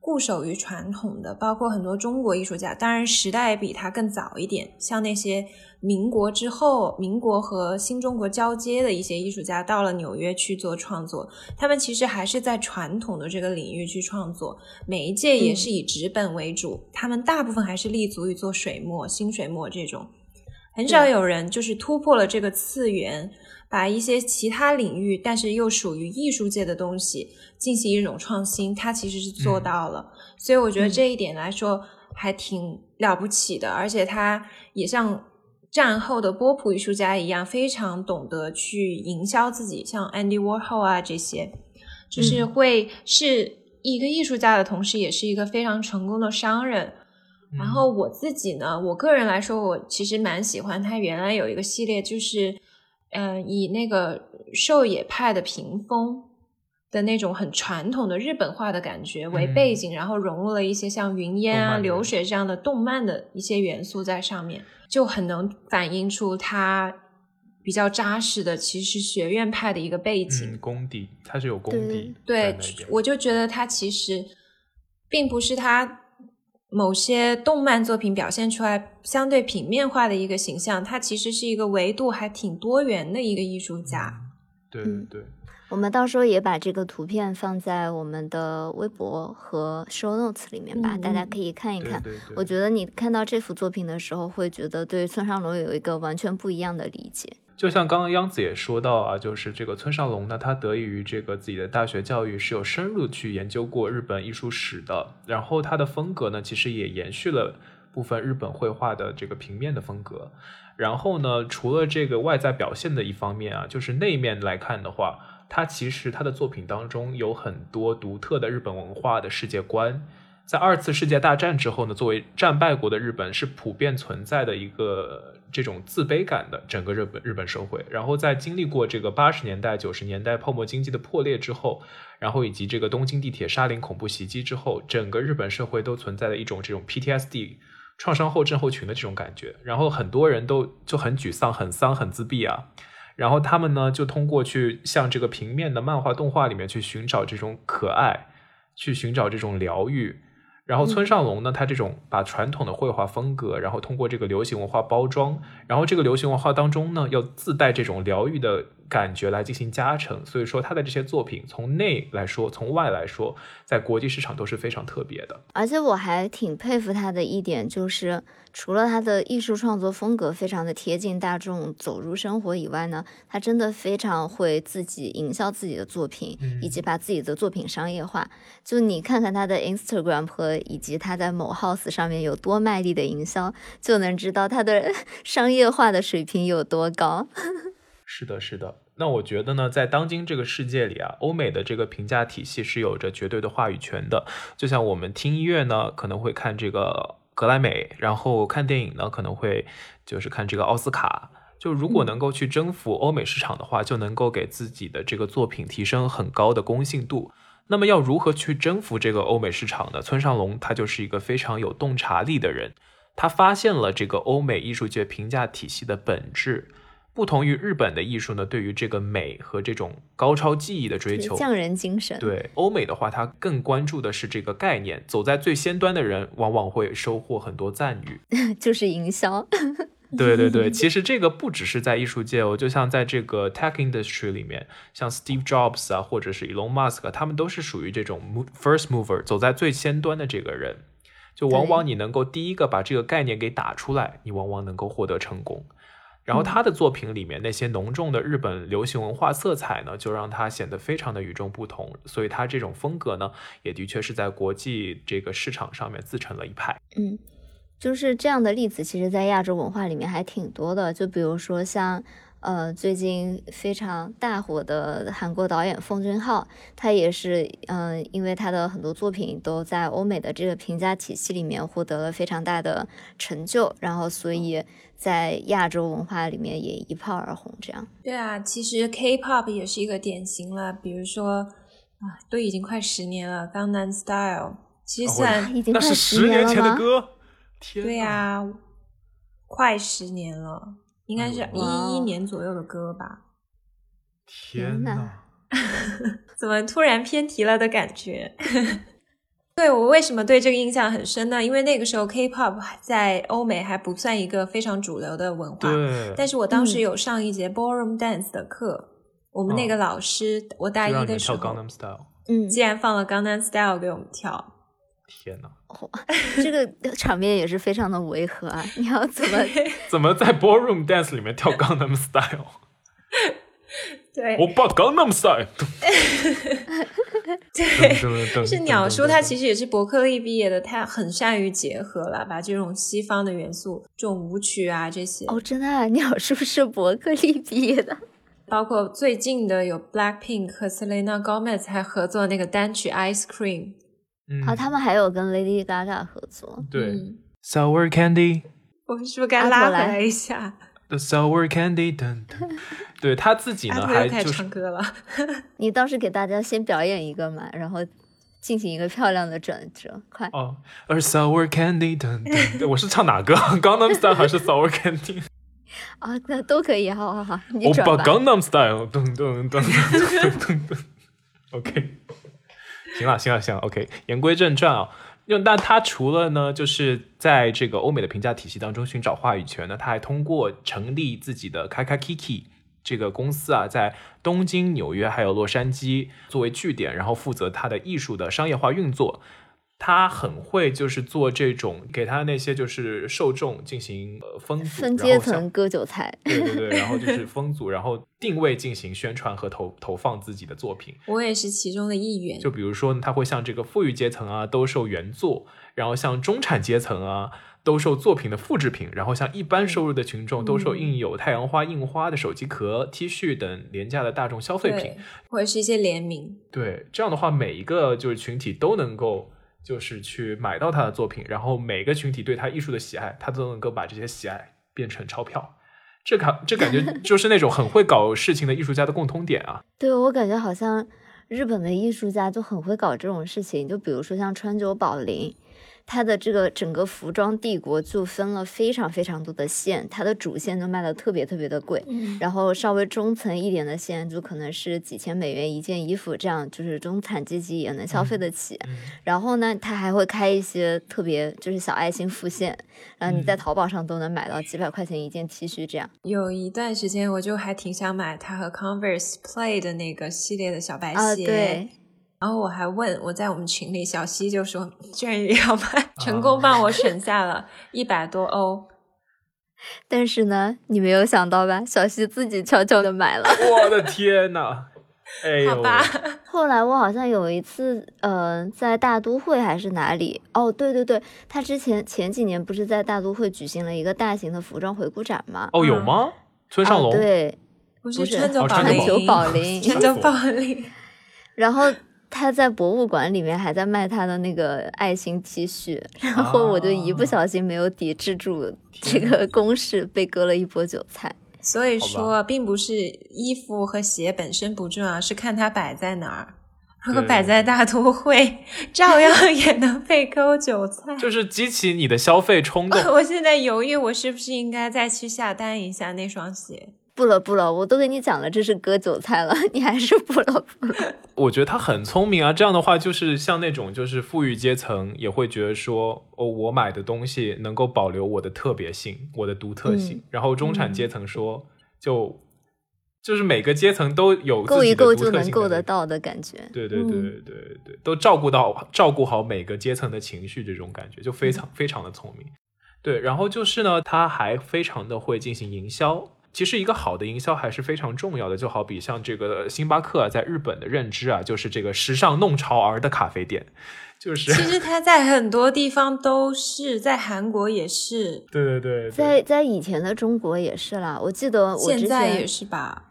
固守于传统的，包括很多中国艺术家，当然时代比他更早一点。像那些民国之后，民国和新中国交接的一些艺术家，到了纽约去做创作，他们其实还是在传统的这个领域去创作，每一届也是以纸本为主，他们大部分还是立足于做水墨、新水墨这种，很少有人就是突破了这个次元。把一些其他领域，但是又属于艺术界的东西进行一种创新，他其实是做到了。所以我觉得这一点来说还挺了不起的，而且他也像战后的波普艺术家一样，非常懂得去营销自己，像 Andy Warhol 啊这些，就是会是一个艺术家的同时，也是一个非常成功的商人。然后我自己呢，我个人来说，我其实蛮喜欢他原来有一个系列，就是。嗯，以那个狩野派的屏风的那种很传统的日本画的感觉为背景，然后融入了一些像云烟啊、流水这样的动漫的一些元素在上面，就很能反映出它比较扎实的其实学院派的一个背景功底，它是有功底。对，我就觉得它其实并不是它。某些动漫作品表现出来相对平面化的一个形象，他其实是一个维度还挺多元的一个艺术家。对对，我们到时候也把这个图片放在我们的微博和 show notes 里面吧，大家可以看一看。我觉得你看到这幅作品的时候，会觉得对村上隆有一个完全不一样的理解。就像刚刚央子也说到啊，就是这个村上龙呢，他得益于这个自己的大学教育是有深入去研究过日本艺术史的，然后他的风格呢，其实也延续了部分日本绘画的这个平面的风格。然后呢，除了这个外在表现的一方面啊，就是内面来看的话，他其实他的作品当中有很多独特的日本文化的世界观。在二次世界大战之后呢，作为战败国的日本是普遍存在的一个这种自卑感的整个日本日本社会。然后在经历过这个八十年代、九十年代泡沫经济的破裂之后，然后以及这个东京地铁沙林恐怖袭击之后，整个日本社会都存在了一种这种 PTSD 创伤后症候群的这种感觉。然后很多人都就很沮丧、很丧、很自闭啊。然后他们呢就通过去向这个平面的漫画、动画里面去寻找这种可爱，去寻找这种疗愈。然后村上龙呢，他这种把传统的绘画风格，然后通过这个流行文化包装，然后这个流行文化当中呢，要自带这种疗愈的。感觉来进行加成，所以说他的这些作品从内来说，从外来说，在国际市场都是非常特别的。而且我还挺佩服他的一点，就是除了他的艺术创作风格非常的贴近大众、走入生活以外呢，他真的非常会自己营销自己的作品，以及把自己的作品商业化。就你看看他的 Instagram 和以及他在某 House 上面有多卖力的营销，就能知道他的商业化的水平有多高。是的，是的。那我觉得呢，在当今这个世界里啊，欧美的这个评价体系是有着绝对的话语权的。就像我们听音乐呢，可能会看这个格莱美，然后看电影呢，可能会就是看这个奥斯卡。就如果能够去征服欧美市场的话，就能够给自己的这个作品提升很高的公信度。那么要如何去征服这个欧美市场呢？村上隆他就是一个非常有洞察力的人，他发现了这个欧美艺术界评价体系的本质。不同于日本的艺术呢，对于这个美和这种高超技艺的追求，匠人精神。对欧美的话，他更关注的是这个概念。走在最先端的人，往往会收获很多赞誉，就是营销。对对对，其实这个不只是在艺术界哦，就像在这个 tech industry 里面，像 Steve Jobs 啊，或者是 Elon Musk，他们都是属于这种 first mover，走在最先端的这个人。就往往你能够第一个把这个概念给打出来，你往往能够获得成功。然后他的作品里面那些浓重的日本流行文化色彩呢，就让他显得非常的与众不同。所以他这种风格呢，也的确是在国际这个市场上面自成了一派。嗯，就是这样的例子，其实在亚洲文化里面还挺多的。就比如说像。呃，最近非常大火的韩国导演奉俊昊，他也是，嗯，因为他的很多作品都在欧美的这个评价体系里面获得了非常大的成就，然后所以在亚洲文化里面也一炮而红。这样，对啊，其实 K-pop 也是一个典型了，比如说啊，都已经快十年了，《江南 Style》，其实算已经那是十年前的歌，对呀，快十年了。应该是一一年左右的歌吧。天呐，怎么突然偏题了的感觉？对我为什么对这个印象很深呢？因为那个时候 K-pop 在欧美还不算一个非常主流的文化。对。但是我当时有上一节 ballroom dance 的课，我们那个老师，我大一的时候，嗯，竟然放了《江南 Style》给我们跳。天呐，这个场面也是非常的违和啊！你要怎么 怎么在 ballroom dance 里面跳 Gangnam Style？对，我把 Gangnam Style。对，是鸟叔，他其实也是伯克利毕业的，他很善于结合了，把这种西方的元素，这种舞曲啊这些。哦，真的，啊，鸟叔是伯克利毕业的。包括最近的有 Blackpink 和 Selena Gomez 还合作那个单曲 Ice Cream。啊，他们还有跟 Lady Gaga 合作。对，Sour Candy，我们是不是该拉回来一下？The Sour Candy，对他自己呢，还就唱歌了。你倒是给大家先表演一个嘛，然后进行一个漂亮的转折，快。哦，，A Sour Candy，我是唱哪个？Gangnam Style 还是 Sour Candy？啊，那都可以，好好好，你转吧。我把 Gangnam Style，噔噔噔噔噔噔，OK。行了，行了，行了，OK。言归正传啊，那他除了呢，就是在这个欧美的评价体系当中寻找话语权呢，他还通过成立自己的 Kaka Kiki 这个公司啊，在东京、纽约还有洛杉矶作为据点，然后负责他的艺术的商业化运作。他很会，就是做这种给他那些就是受众进行呃分组，分阶层割韭菜，对对对，然后就是分组，然后定位进行宣传和投投放自己的作品。我也是其中的一员。就比如说，他会向这个富裕阶层啊，兜售原作；然后像中产阶层啊，兜售作品的复制品；然后像一般收入的群众，兜售印有太阳花印花的手机壳、T 恤等廉价的大众消费品，或者是一些联名。对，这样的话，每一个就是群体都能够。就是去买到他的作品，然后每个群体对他艺术的喜爱，他都能够把这些喜爱变成钞票。这感这感觉 就是那种很会搞事情的艺术家的共通点啊。对我感觉好像日本的艺术家就很会搞这种事情，就比如说像川久保玲。它的这个整个服装帝国就分了非常非常多的线，它的主线都卖的特别特别的贵，然后稍微中层一点的线就可能是几千美元一件衣服，这样就是中产阶级也能消费得起。然后呢，它还会开一些特别就是小爱心副线，然后你在淘宝上都能买到几百块钱一件 T 恤这样。有一段时间我就还挺想买它和 Converse Play 的那个系列的小白鞋。啊，对。然后我还问我在我们群里，小西就说居然也要买，成功帮我省下了一百多欧。但是呢，你没有想到吧？小西自己悄悄的买了。我的天呐！哎呦！好吧。后来我好像有一次，呃，在大都会还是哪里？哦，对对对，他之前前几年不是在大都会举行了一个大型的服装回顾展吗？哦，有吗？村上龙？对，不是川久保玲，川久保玲。然后。他在博物馆里面还在卖他的那个爱心 T 恤，然后我就一不小心没有抵制住这个攻势，被割了一波韭菜。所以说，并不是衣服和鞋本身不重要，是看它摆在哪儿。如果摆在大都会，照样 也能被割韭菜。就是激起你的消费冲动。我现在犹豫，我是不是应该再去下单一下那双鞋？不了不了，我都跟你讲了，这是割韭菜了，你还是不了不了。我觉得他很聪明啊，这样的话就是像那种就是富裕阶层也会觉得说，哦，我买的东西能够保留我的特别性，我的独特性。然后中产阶层说，就。就是每个阶层都有够一够就能够得到的感觉，对对对对对，都照顾到照顾好每个阶层的情绪，这种感觉就非常非常的聪明。对，然后就是呢，他还非常的会进行营销。其实一个好的营销还是非常重要的，就好比像这个星巴克在日本的认知啊，就是这个时尚弄潮儿的咖啡店，就是其实 它在很多地方都是在韩国也是，对对对，在在以前的中国也是啦，我记得我现在也是吧。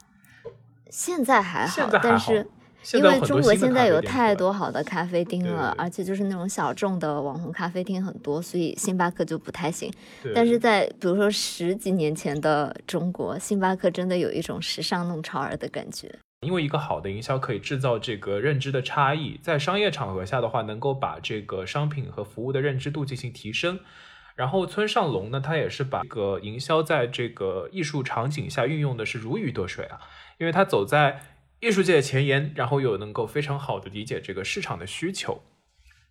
现在还好，但是因为中国现在有太多好的咖啡厅了，而且就是那种小众的网红咖啡厅很多，所以星巴克就不太行。但是在比如说十几年前的中国，星巴克真的有一种时尚弄潮儿的感觉。因为一个好的营销可以制造这个认知的差异，在商业场合下的话，能够把这个商品和服务的认知度进行提升。然后村上龙呢，他也是把这个营销在这个艺术场景下运用的是如鱼得水啊。因为他走在艺术界的前沿，然后又能够非常好的理解这个市场的需求，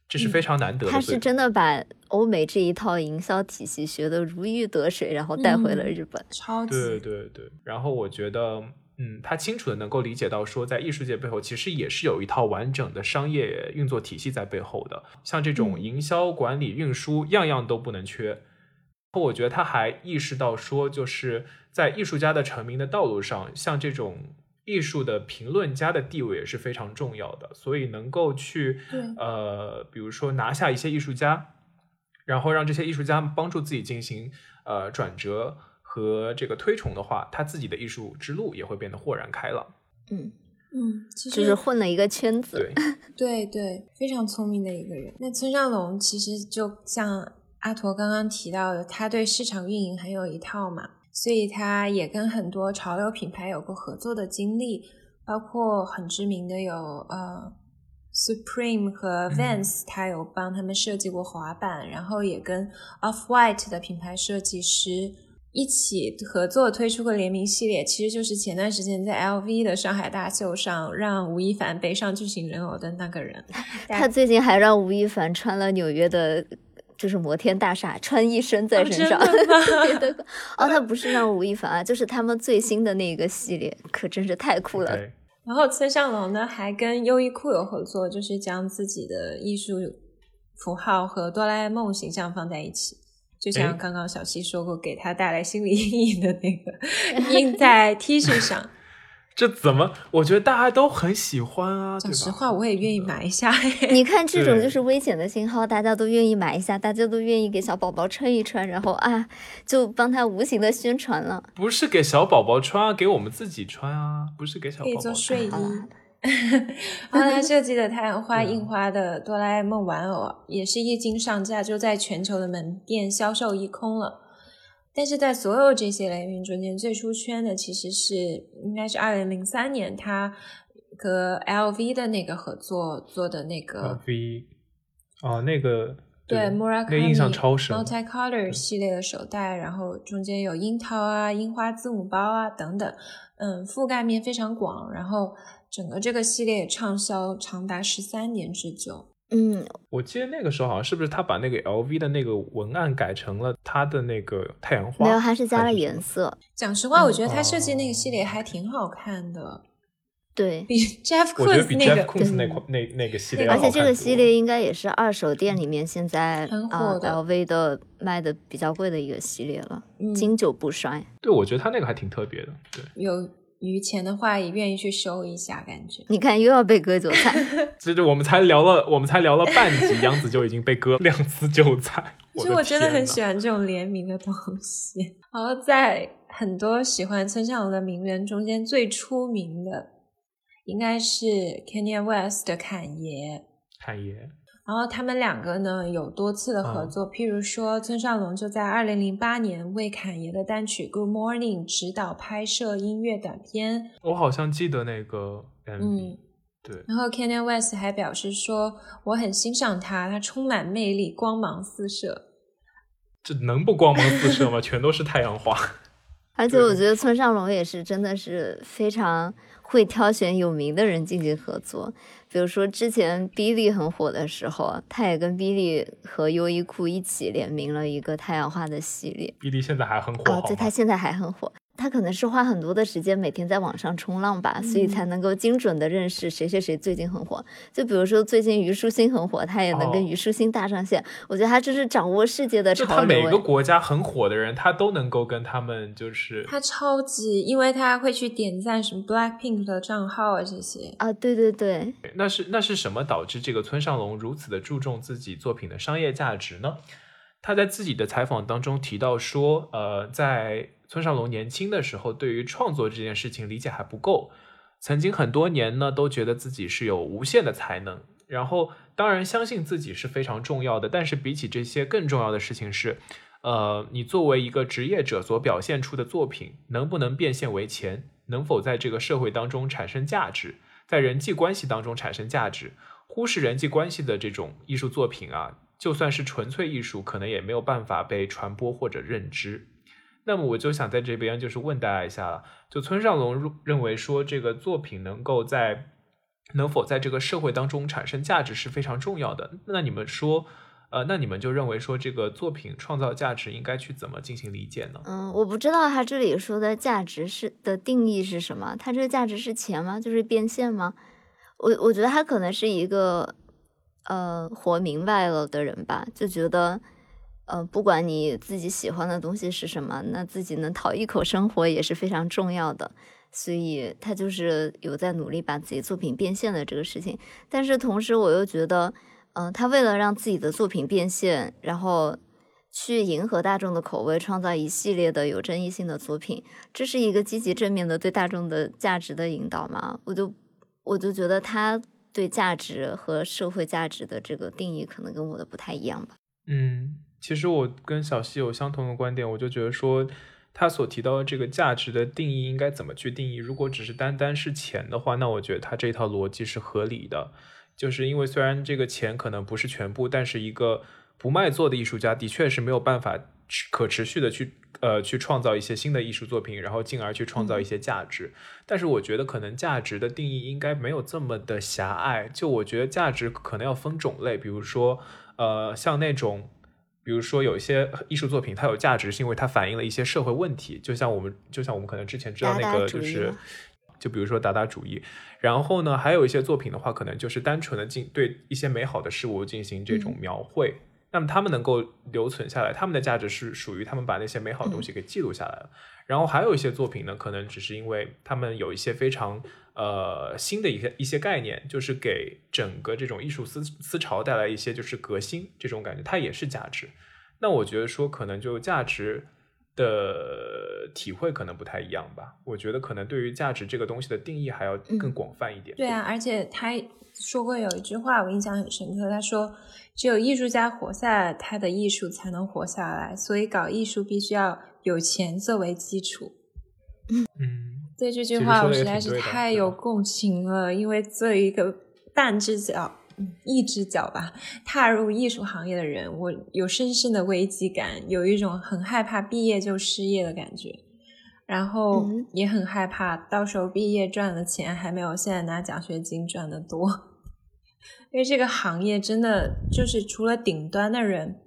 这是非常难得的。他是真的把欧美这一套营销体系学得如鱼得水，然后带回了日本。超级对对对。然后我觉得，嗯，他清楚的能够理解到，说在艺术界背后其实也是有一套完整的商业运作体系在背后的，像这种营销管理、运输，样样都不能缺。我觉得他还意识到说，就是。在艺术家的成名的道路上，像这种艺术的评论家的地位也是非常重要的。所以能够去呃，比如说拿下一些艺术家，然后让这些艺术家帮助自己进行呃转折和这个推崇的话，他自己的艺术之路也会变得豁然开朗。嗯嗯，其实就是混了一个圈子。对对，非常聪明的一个人。那村上龙其实就像阿驼刚刚提到的，他对市场运营很有一套嘛。所以他也跟很多潮流品牌有过合作的经历，包括很知名的有呃，Supreme 和 Vans，他有帮他们设计过滑板，然后也跟 Off White 的品牌设计师一起合作推出过联名系列，其实就是前段时间在 LV 的上海大秀上让吴亦凡背上巨型人偶的那个人。他最近还让吴亦凡穿了纽约的。就是摩天大厦穿一身在身上，哦，他不是让吴亦凡啊，就是他们最新的那个系列，可真是太酷了。然后村上龙呢，还跟优衣库有合作，就是将自己的艺术符号和哆啦 A 梦形象放在一起，就像刚刚小溪说过，给他带来心理阴影的那个 印在 T 恤上。这怎么？我觉得大家都很喜欢啊。讲实话，我也愿意买一下。你看，这种就是危险的信号，大家都愿意买一下，大家都愿意给小宝宝穿一穿，然后啊，就帮他无形的宣传了。不是给小宝宝穿啊，给我们自己穿啊，不是给小宝宝。可以做睡衣。然后他设计的太阳花印花的哆啦 A 梦玩偶，也是一经上架就在全球的门店销售一空了。但是在所有这些联名中间，最出圈的其实是应该是二零零三年他和 LV 的那个合作做的那个 LV 哦，那个对 Murakami 印象超深，Multicolor 系列的手袋，然后中间有樱桃啊、樱花字母包啊等等，嗯，覆盖面非常广，然后整个这个系列畅销长达十三年之久。嗯，我记得那个时候好像是不是他把那个 LV 的那个文案改成了他的那个太阳花？没有，还是加了颜色。讲实话，我觉得他设计那个系列还挺好看的。对，比 Jeff Koons 那个那块那那个系列，而且这个系列应该也是二手店里面现在很火的 LV 的卖的比较贵的一个系列了，经久不衰。对，我觉得他那个还挺特别的。对，有。余钱的话也愿意去收一下，感觉你看又要被割韭菜。其实我们才聊了，我们才聊了半集，杨子就已经被割两次韭菜。其实我真的很喜欢这种联名的东西。然后在很多喜欢村上隆的名人中间，最出名的应该是 Kanye West 的侃爷。侃爷。然后他们两个呢有多次的合作，譬如说村上隆就在二零零八年为侃爷的单曲《Good Morning》指导拍摄音乐短片。我好像记得那个 MV。对，然后 Kanye West 还表示说，我很欣赏他，他充满魅力，光芒四射。这能不光芒四射吗？全都是太阳花。而且我觉得村上龙也是真的是非常会挑选有名的人进行合作。比如说之前 Billy 很火的时候，他也跟 Billy 和优衣库一起联名了一个太阳花的系列。Billy 现在还很火，哦，对，他现在还很火。他可能是花很多的时间每天在网上冲浪吧，所以才能够精准的认识谁谁谁最近很火。就比如说最近虞书欣很火，他也能跟虞书欣搭上线。我觉得他就是掌握世界的潮流。他每个国家很火的人，他都能够跟他们就是。他超级，因为他会去点赞什么 Black Pink 的账号啊这些。啊，对对对。那是那是什么导致这个村上龙如此的注重自己作品的商业价值呢？他在自己的采访当中提到说，呃，在村上龙年轻的时候，对于创作这件事情理解还不够，曾经很多年呢都觉得自己是有无限的才能，然后当然相信自己是非常重要的，但是比起这些更重要的事情是，呃，你作为一个职业者所表现出的作品能不能变现为钱，能否在这个社会当中产生价值，在人际关系当中产生价值，忽视人际关系的这种艺术作品啊，就算是纯粹艺术，可能也没有办法被传播或者认知。那么我就想在这边就是问大家一下了，就村上龙认为说这个作品能够在能否在这个社会当中产生价值是非常重要的。那你们说，呃，那你们就认为说这个作品创造价值应该去怎么进行理解呢？嗯，我不知道他这里说的价值是的定义是什么？他这个价值是钱吗？就是变现吗？我我觉得他可能是一个呃活明白了的人吧，就觉得。呃，不管你自己喜欢的东西是什么，那自己能讨一口生活也是非常重要的。所以他就是有在努力把自己作品变现的这个事情。但是同时，我又觉得，嗯，他为了让自己的作品变现，然后去迎合大众的口味，创造一系列的有争议性的作品，这是一个积极正面的对大众的价值的引导吗？我就我就觉得他对价值和社会价值的这个定义，可能跟我的不太一样吧。嗯。其实我跟小溪有相同的观点，我就觉得说，他所提到的这个价值的定义应该怎么去定义？如果只是单单是钱的话，那我觉得他这套逻辑是合理的。就是因为虽然这个钱可能不是全部，但是一个不卖座的艺术家的确是没有办法可持续的去呃去创造一些新的艺术作品，然后进而去创造一些价值。但是我觉得可能价值的定义应该没有这么的狭隘。就我觉得价值可能要分种类，比如说呃像那种。比如说，有一些艺术作品，它有价值，是因为它反映了一些社会问题。就像我们，就像我们可能之前知道那个，就是，就比如说达达主义。然后呢，还有一些作品的话，可能就是单纯的进对一些美好的事物进行这种描绘。那么他们能够留存下来，他们的价值是属于他们把那些美好的东西给记录下来了。然后还有一些作品呢，可能只是因为他们有一些非常呃新的一些一些概念，就是给整个这种艺术思思潮带来一些就是革新这种感觉，它也是价值。那我觉得说可能就价值的体会可能不太一样吧。我觉得可能对于价值这个东西的定义还要更广泛一点。对啊，而且他说过有一句话我印象很深刻，他说。只有艺术家活下来，他的艺术才能活下来。所以搞艺术必须要有钱作为基础。嗯，对这句话我实在是太有共情了。因为作为一个半只脚、一只脚吧，踏入艺术行业的人，我有深深的危机感，有一种很害怕毕业就失业的感觉，然后也很害怕到时候毕业赚的钱还没有现在拿奖学金赚的多。因为这个行业真的就是除了顶端的人，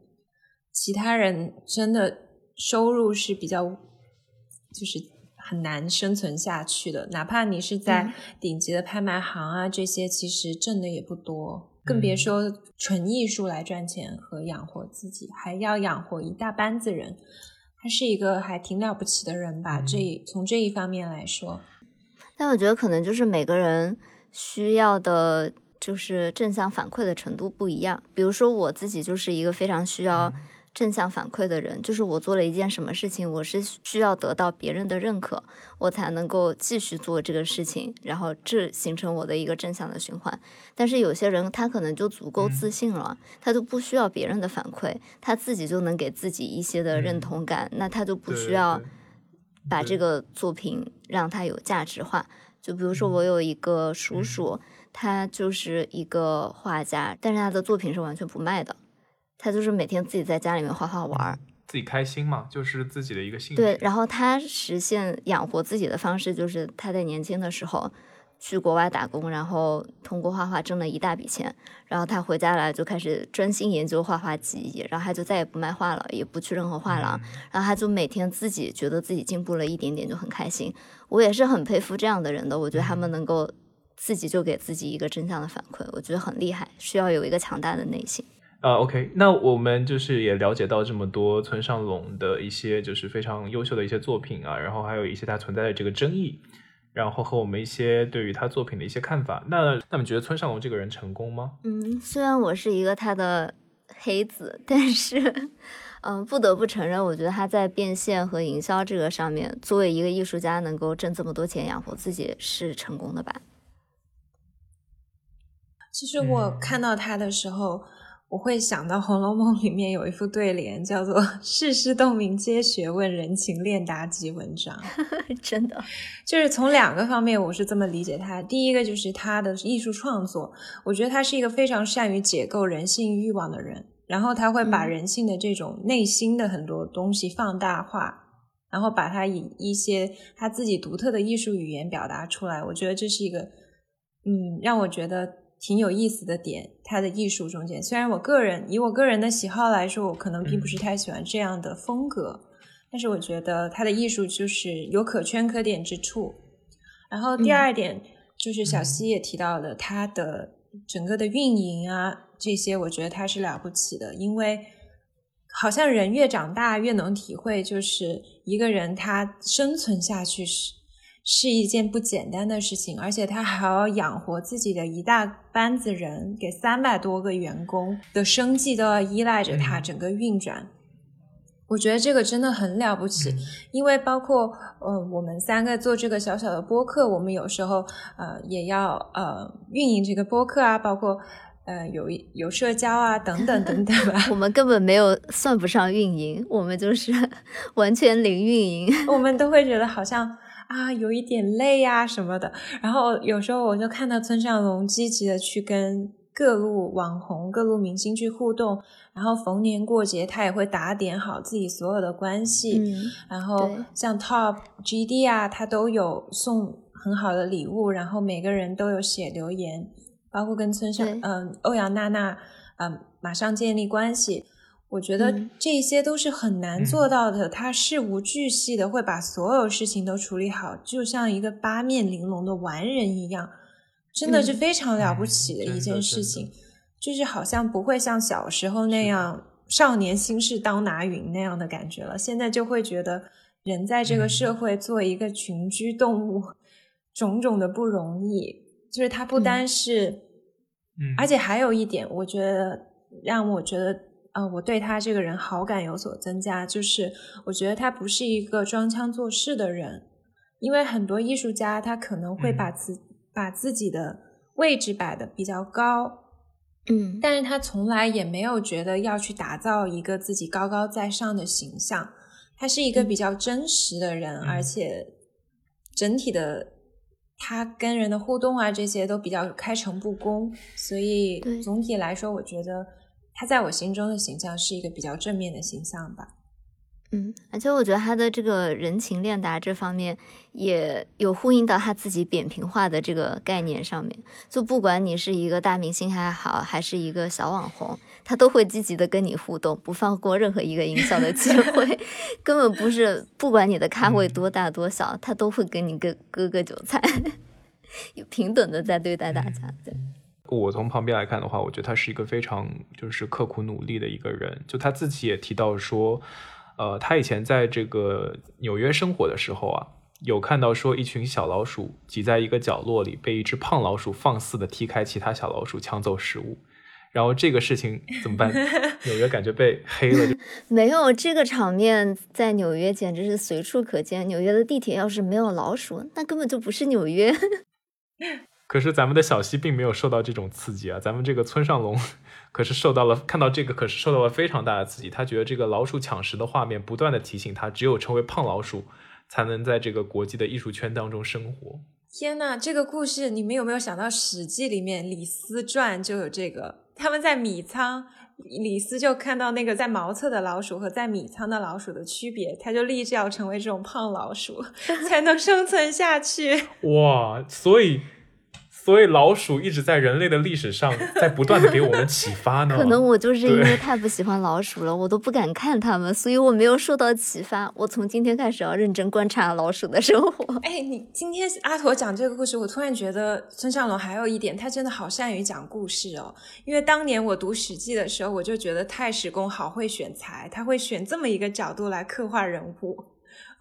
其他人真的收入是比较，就是很难生存下去的。哪怕你是在顶级的拍卖行啊，这些其实挣的也不多，更别说纯艺术来赚钱和养活自己，还要养活一大班子人。他是一个还挺了不起的人吧？这从这一方面来说，但我觉得可能就是每个人需要的。就是正向反馈的程度不一样。比如说我自己就是一个非常需要正向反馈的人，就是我做了一件什么事情，我是需要得到别人的认可，我才能够继续做这个事情，然后这形成我的一个正向的循环。但是有些人他可能就足够自信了，他就不需要别人的反馈，他自己就能给自己一些的认同感，那他就不需要把这个作品让他有价值化。就比如说我有一个叔叔。他就是一个画家，但是他的作品是完全不卖的，他就是每天自己在家里面画画玩儿。自己开心嘛，就是自己的一个兴趣。对，然后他实现养活自己的方式就是他在年轻的时候去国外打工，然后通过画画挣了一大笔钱，然后他回家来就开始专心研究画画技艺，然后他就再也不卖画了，也不去任何画廊，然后他就每天自己觉得自己进步了一点点就很开心。我也是很佩服这样的人的，我觉得他们能够自己就给自己一个正向的反馈，我觉得很厉害，需要有一个强大的内心。啊，OK，那我们就是也了解到这么多村上龙的一些就是非常优秀的一些作品啊，然后还有一些他存在的这个争议，然后和我们一些对于他作品的一些看法。那那你觉得村上龙这个人成功吗？嗯，虽然我是一个他的黑子，但是，嗯，不得不承认，我觉得他在变现和营销这个上面，作为一个艺术家能够挣这么多钱养活自己是成功的吧。其实我看到他的时候。我会想到《红楼梦》里面有一副对联，叫做“世事洞明皆学问，人情练达即文章 ”。真的，就是从两个方面，我是这么理解他。第一个就是他的艺术创作，我觉得他是一个非常善于解构人性欲望的人，然后他会把人性的这种内心的很多东西放大化，然后把它以一些他自己独特的艺术语言表达出来。我觉得这是一个，嗯，让我觉得。挺有意思的点，他的艺术中间，虽然我个人以我个人的喜好来说，我可能并不是太喜欢这样的风格，但是我觉得他的艺术就是有可圈可点之处。然后第二点就是小溪也提到了他的整个的运营啊，这些我觉得他是了不起的，因为好像人越长大越能体会，就是一个人他生存下去是。是一件不简单的事情，而且他还要养活自己的一大班子人，给三百多个员工的生计都要依赖着他整个运转。我觉得这个真的很了不起，因为包括呃我们三个做这个小小的播客，我们有时候呃也要呃运营这个播客啊，包括呃有有社交啊等等等等吧。我们根本没有算不上运营，我们就是 完全零运营。我们都会觉得好像。啊，有一点累呀什么的，然后有时候我就看到村上龙积极的去跟各路网红、各路明星去互动，然后逢年过节他也会打点好自己所有的关系，然后像 Top、GD 啊，他都有送很好的礼物，然后每个人都有写留言，包括跟村上嗯欧阳娜娜嗯马上建立关系。我觉得这些都是很难做到的。他事无巨细的会把所有事情都处理好，就像一个八面玲珑的完人一样，真的是非常了不起的一件事情。就是好像不会像小时候那样少年心事当拿云那样的感觉了。现在就会觉得人在这个社会做一个群居动物，种种的不容易。就是他不单是，嗯，而且还有一点，我觉得让我觉得。啊，我对他这个人好感有所增加，就是我觉得他不是一个装腔作势的人，因为很多艺术家他可能会把自把自己的位置摆的比较高，嗯，但是他从来也没有觉得要去打造一个自己高高在上的形象，他是一个比较真实的人，而且整体的他跟人的互动啊这些都比较开诚布公，所以总体来说，我觉得。他在我心中的形象是一个比较正面的形象吧，嗯，而且我觉得他的这个人情练达这方面也有呼应到他自己扁平化的这个概念上面。就不管你是一个大明星还好，还是一个小网红，他都会积极的跟你互动，不放过任何一个营销的机会，根本不是不管你的咖位多大多小，他都会跟你割割个韭菜，有平等的在对待大家，对。我从旁边来看的话，我觉得他是一个非常就是刻苦努力的一个人。就他自己也提到说，呃，他以前在这个纽约生活的时候啊，有看到说一群小老鼠挤在一个角落里，被一只胖老鼠放肆的踢开其他小老鼠，抢走食物。然后这个事情怎么办？纽约感觉被黑了。没有这个场面在纽约简直是随处可见。纽约的地铁要是没有老鼠，那根本就不是纽约。可是咱们的小溪并没有受到这种刺激啊，咱们这个村上龙可是受到了看到这个，可是受到了非常大的刺激。他觉得这个老鼠抢食的画面不断的提醒他，只有成为胖老鼠，才能在这个国际的艺术圈当中生活。天呐，这个故事你们有没有想到，《史记》里面《李斯传》就有这个？他们在米仓，李斯就看到那个在茅厕的老鼠和在米仓的老鼠的区别，他就立志要成为这种胖老鼠，才能生存下去。哇，所以。所以老鼠一直在人类的历史上在不断的给我们启发呢。可能我就是因为太不喜欢老鼠了，我都不敢看它们，所以我没有受到启发。我从今天开始要认真观察老鼠的生活。哎，你今天阿驼讲这个故事，我突然觉得村上龙还有一点，他真的好善于讲故事哦。因为当年我读《史记》的时候，我就觉得太史公好会选材，他会选这么一个角度来刻画人物。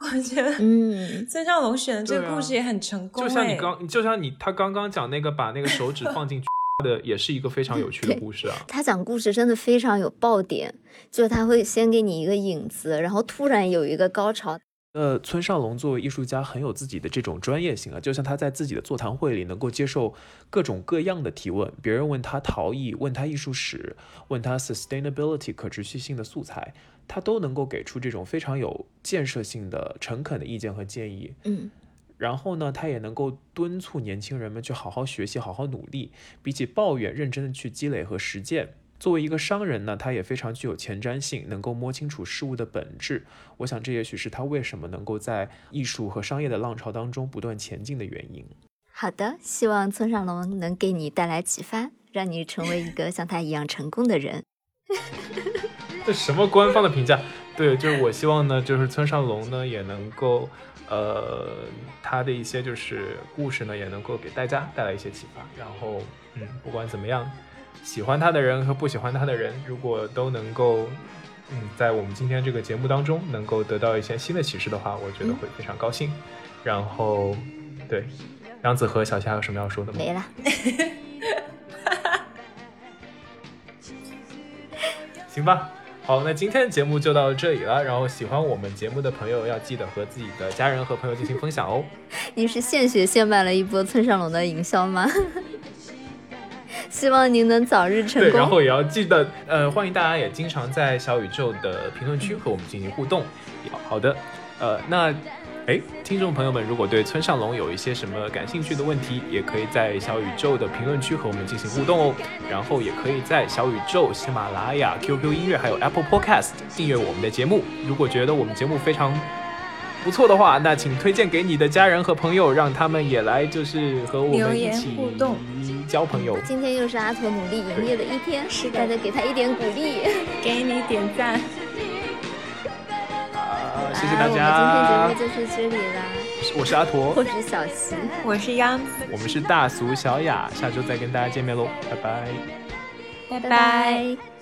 我觉得，嗯，孙尚龙选的这个故事也很成功。就像你刚，就像你他刚刚讲那个把那个手指 放进去的，也是一个非常有趣的故事啊。他讲故事真的非常有爆点，就是他会先给你一个影子，然后突然有一个高潮。呃，村上龙作为艺术家很有自己的这种专业性啊，就像他在自己的座谈会里能够接受各种各样的提问，别人问他陶艺，问他艺术史，问他 sustainability 可持续性的素材。他都能够给出这种非常有建设性的、诚恳的意见和建议。嗯，然后呢，他也能够敦促年轻人们去好好学习、好好努力，比起抱怨，认真的去积累和实践。作为一个商人呢，他也非常具有前瞻性，能够摸清楚事物的本质。我想，这也许是他为什么能够在艺术和商业的浪潮当中不断前进的原因。好的，希望村上龙能给你带来启发，让你成为一个像他一样成功的人。这什么官方的评价？对，就是我希望呢，就是村上龙呢也能够，呃，他的一些就是故事呢也能够给大家带来一些启发。然后，嗯，不管怎么样，喜欢他的人和不喜欢他的人，如果都能够，嗯，在我们今天这个节目当中能够得到一些新的启示的话，我觉得会非常高兴。然后，对，杨子和小夏有什么要说的吗？没了。行吧。好，那今天的节目就到这里了。然后喜欢我们节目的朋友要记得和自己的家人和朋友进行分享哦。你是现学现卖了一波村上龙的营销吗？希望您能早日成功。对，然后也要记得，呃，欢迎大家也经常在小宇宙的评论区和我们进行互动。好的，呃，那。哎，听众朋友们，如果对村上龙有一些什么感兴趣的问题，也可以在小宇宙的评论区和我们进行互动哦。然后也可以在小宇宙、喜马拉雅、QQ 音乐还有 Apple Podcast 订阅我们的节目。如果觉得我们节目非常不错的话，那请推荐给你的家人和朋友，让他们也来就是和我们一起互动、交朋友。今天又是阿驼努力营业的一天，是的大家给他一点鼓励，给你点赞。谢谢大家，今天节目就是这里了。我是阿驼，我是小齐，我是央，我们是大俗小雅，下周再跟大家见面喽，拜拜，拜拜。